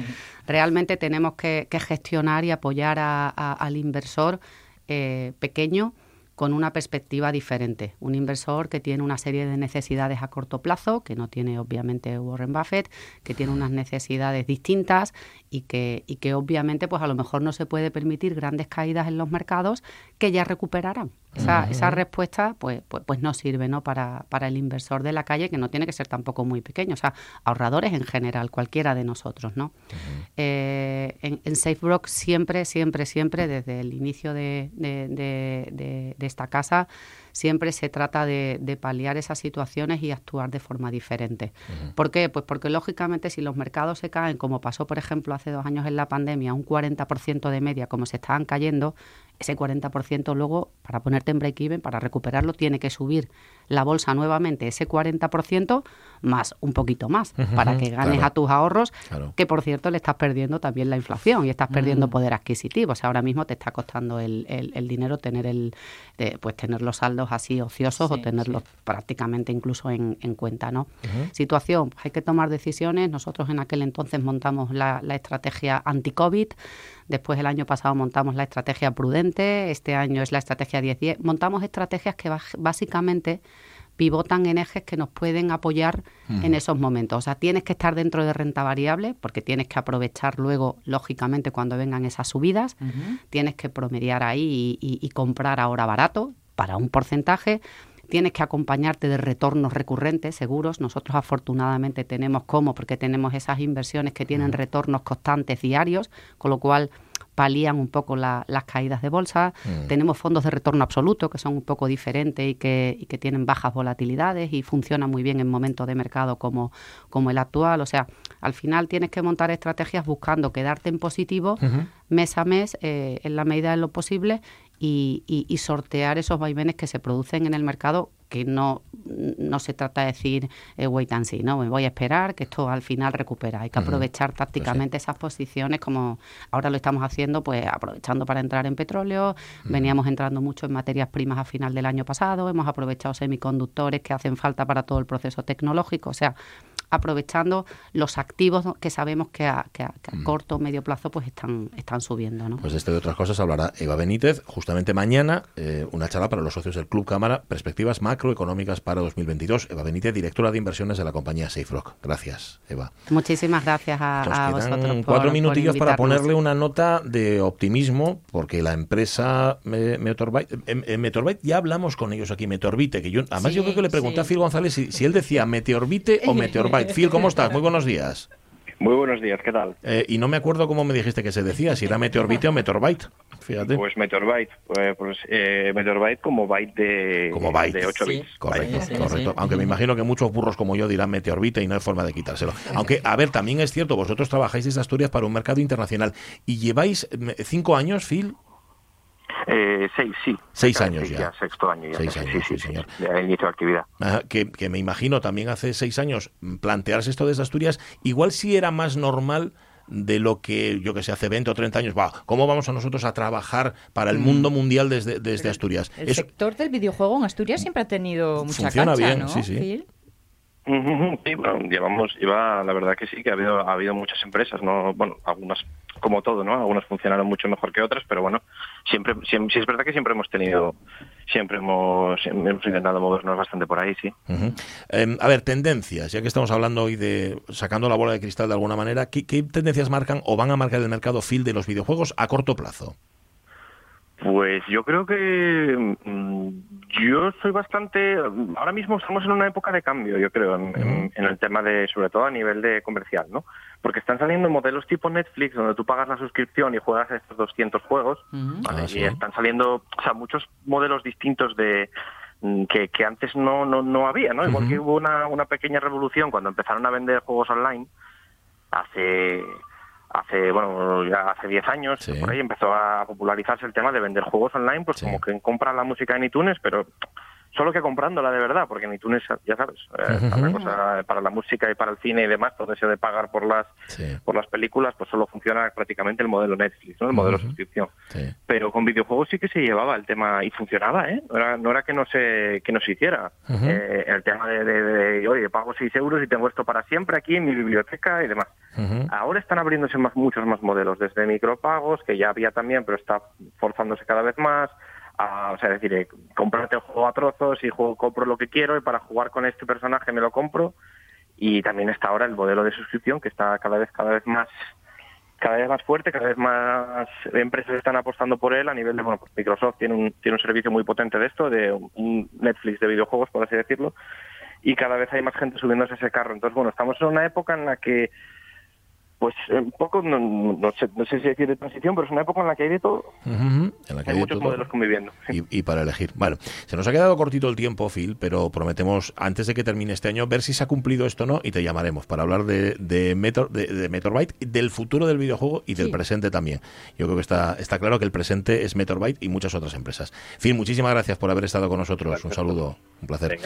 J: Realmente tenemos que, que gestionar y apoyar a- a- al inversor eh, pequeño con una perspectiva diferente. Un inversor que tiene una serie de necesidades a corto plazo, que no tiene obviamente Warren Buffett, que tiene unas necesidades distintas y que, y que obviamente pues a lo mejor no se puede permitir grandes caídas en los mercados que ya recuperarán. Esa, esa respuesta pues, pues, pues no sirve ¿no? Para, para el inversor de la calle, que no tiene que ser tampoco muy pequeño, o sea, ahorradores en general, cualquiera de nosotros. ¿no? Eh, en, en SafeBrock siempre, siempre, siempre, desde el inicio de, de- de- de- de esta casa, siempre se trata de, de paliar esas situaciones y actuar de forma diferente. ¿Por qué? Pues porque lógicamente si los mercados se caen, como pasó por ejemplo hace dos años en la pandemia, un 40% de media, como se estaban cayendo, ese 40% luego, para ponerte en break-even, para recuperarlo, tiene que subir la bolsa nuevamente ese 40% más un poquito más, para que ganes
I: claro.
J: a tus ahorros,
I: Claro.
J: que por cierto le estás perdiendo también la inflación y estás perdiendo
I: Mm.
J: poder adquisitivo. O sea, ahora mismo te está costando el, el- el dinero tener el eh, pues tener los saldos así ociosos o
I: Sí,
J: tenerlos prácticamente incluso en, en cuenta, ¿no? Situación, hay que tomar decisiones. Nosotros en aquel entonces montamos la, la estrategia anti-COVID, después el año pasado montamos la estrategia prudente, este año es la estrategia 10-10. Montamos estrategias que básicamente pivotan en ejes que nos pueden apoyar en esos momentos. O sea, tienes que estar dentro de renta variable porque tienes que aprovechar luego, lógicamente, cuando vengan esas subidas. Tienes que promediar ahí y, y- y comprar ahora barato para un porcentaje. Tienes que acompañarte de retornos recurrentes, seguros. Nosotros afortunadamente tenemos cómo, porque tenemos esas inversiones que tienen retornos constantes diarios, con lo cual palían un poco la- las caídas de bolsa.
I: Mm.
J: Tenemos fondos de retorno absoluto que son un poco diferentes y que, y que tienen bajas volatilidades y funcionan muy bien en momentos de mercado como, como el actual. O sea, al final tienes que montar estrategias buscando quedarte en positivo mes a mes eh, en la medida de lo posible y, y- y sortear esos vaivenes que se producen en el mercado que no, no se trata de decir eh, wait and see, ¿no? Me voy a esperar que esto al final recupera. Hay que aprovechar tácticamente esas posiciones como ahora lo estamos haciendo, pues aprovechando para entrar en petróleo, veníamos entrando mucho en materias primas a final del año pasado, hemos aprovechado semiconductores que hacen falta para todo el proceso tecnológico, o sea, aprovechando los activos que sabemos que a, que a- que a corto o medio plazo pues están, están subiendo, ¿no?
A: Pues de este y de otras cosas hablará Eva Benítez justamente mañana, eh, una charla para los socios del Club Cámara, perspectivas macroeconómicas para 2022. Eva Benítez, directora de inversiones de la compañía SafeRock. Gracias, Eva.
J: Muchísimas gracias a,
A: Nos
J: a
A: quedan
J: vosotros por,
A: cuatro
J: por
A: minutillos para ponerle una nota de optimismo, porque la empresa Meteorbyte, eh, eh, Meteorbyte, ya hablamos con ellos aquí, Meteorbite, que yo, además yo creo que le pregunté
K: sí.
A: a Phil González si, si él decía Meteorbite o Phil, ¿cómo estás? Muy buenos días.
L: Muy buenos días, ¿qué tal?
A: Eh, y no me acuerdo cómo me dijiste que se decía, si era Meteorbite o Meteorbyte. Fíjate.
L: Pues Meteorbyte, pues, pues eh, Meteorbyte como byte de,
A: Como byte.
L: de 8 bits.
A: Correcto, correcto. Aunque me imagino que muchos burros como yo dirán meteorbita y no hay forma de quitárselo. Aunque, a ver, también es cierto, vosotros trabajáis desde Asturias para un mercado internacional y lleváis mm, cinco años, Phil.
L: Eh, seis, sí.
A: Seis años ya.
L: Sexto año ya.
A: Seis años,
L: sí,
A: sí, señor.
L: De inicio de actividad.
A: Ajá, que, que me imagino también hace seis años mm, plantearse esto desde Asturias, igual sí era más normal de lo que, yo que sé, hace 20 o 30 años, va, ¿cómo vamos a nosotros a trabajar para el
B: Mm.
A: mundo mundial desde, desde Asturias?
B: El
A: Eso
B: sector del videojuego en Asturias siempre ha tenido mucha
A: Funciona
B: cancha,
A: bien,
B: ¿no,
A: sí, sí.
B: Phil?
L: Sí, bueno, llevamos, lleva, la verdad que sí, que ha habido, ha habido muchas empresas, no, bueno, algunas, como todo, ¿no? Algunas funcionaron mucho mejor que otras, pero bueno, siempre, siempre es verdad que siempre hemos tenido, siempre hemos, hemos intentado movernos bastante por ahí, sí.
A: Eh, a ver, tendencias, ya que estamos hablando hoy de sacando la bola de cristal de alguna manera, ¿qué, qué tendencias marcan o van a marcar el mercado Phil de los videojuegos a corto plazo?
L: Pues yo creo que mm, yo soy bastante. Ahora mismo estamos en una época de cambio, yo creo, en, en- en el tema de, sobre todo a nivel de comercial, ¿no? Porque están saliendo modelos tipo Netflix, donde tú pagas la suscripción y juegas estos 200 juegos, ¿vale?
A: Ah, sí.
L: y están saliendo, o sea, muchos modelos distintos de mm, que, que antes no, no, no había, ¿no? Igual que hubo una, una pequeña revolución cuando empezaron a vender juegos online hace hace bueno ya hace 10 años
A: Sí.
L: por ahí empezó a popularizarse el tema de vender juegos online pues como que compran la música en iTunes pero solo que comprándola de verdad porque en iTunes ya sabes eh,
A: Ujú.
L: cosa para la música y para el cine y demás todo eso de pagar por las por las películas pues solo funciona prácticamente el modelo Netflix no el modelo suscripción
A: Sí.
L: pero con videojuegos sí que se llevaba el tema y funcionaba, ¿eh? No era, no era que no se que no se hiciera. Eh, el tema de, de, de, oye, pago 6 euros y tengo esto para siempre aquí en mi biblioteca y demás. Ahora están abriéndose más, muchos más modelos, desde micropagos, que ya había también, pero está forzándose cada vez más. A, o sea, es decir, eh, comprarte el juego a trozos y juego, compro lo que quiero y para jugar con este personaje me lo compro. Y también está ahora el modelo de suscripción que está cada vez cada vez más cada vez más fuerte, cada vez más empresas están apostando por él a nivel de, bueno, pues Microsoft tiene un, tiene un servicio muy potente de esto, de un Netflix de videojuegos, por así decirlo, y cada vez hay más gente subiéndose a ese carro. Entonces, bueno, estamos en una época en la que, pues, un poco, no, no sé, no sé si decir de transición, pero es una época en la que hay de todo.
A: En la que
L: Hay
A: hay
L: muchos
A: todo.
L: modelos conviviendo.
A: Y, y para elegir. Bueno, se nos ha quedado cortito el tiempo, Phil, pero prometemos, antes de que termine este año, ver si se ha cumplido esto o no y te llamaremos para hablar de, de, Meteor, de, de Meteorbyte, del futuro del videojuego y del
B: Sí.
A: presente también. Yo creo que está, está claro que el presente es Meteorbyte y muchas otras empresas. Phil, muchísimas gracias por haber estado con nosotros. Un saludo, un placer.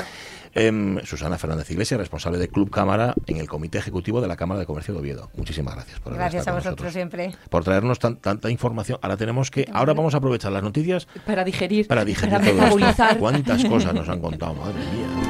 A: Em, Susana Fernández Iglesias, responsable de Club Cámara en el Comité Ejecutivo de la Cámara de Comercio de Oviedo. Muchísimas gracias por haber
F: Gracias a
A: estado
F: vosotros
A: nosotros.
F: siempre.
A: Por traernos tan- tanta información. Ahora tenemos que, ahora vamos a aprovechar las noticias
B: Para digerir.
A: para digerir
B: para
A: todo esto. ¿Cuántas cosas nos han contado? Madre mía.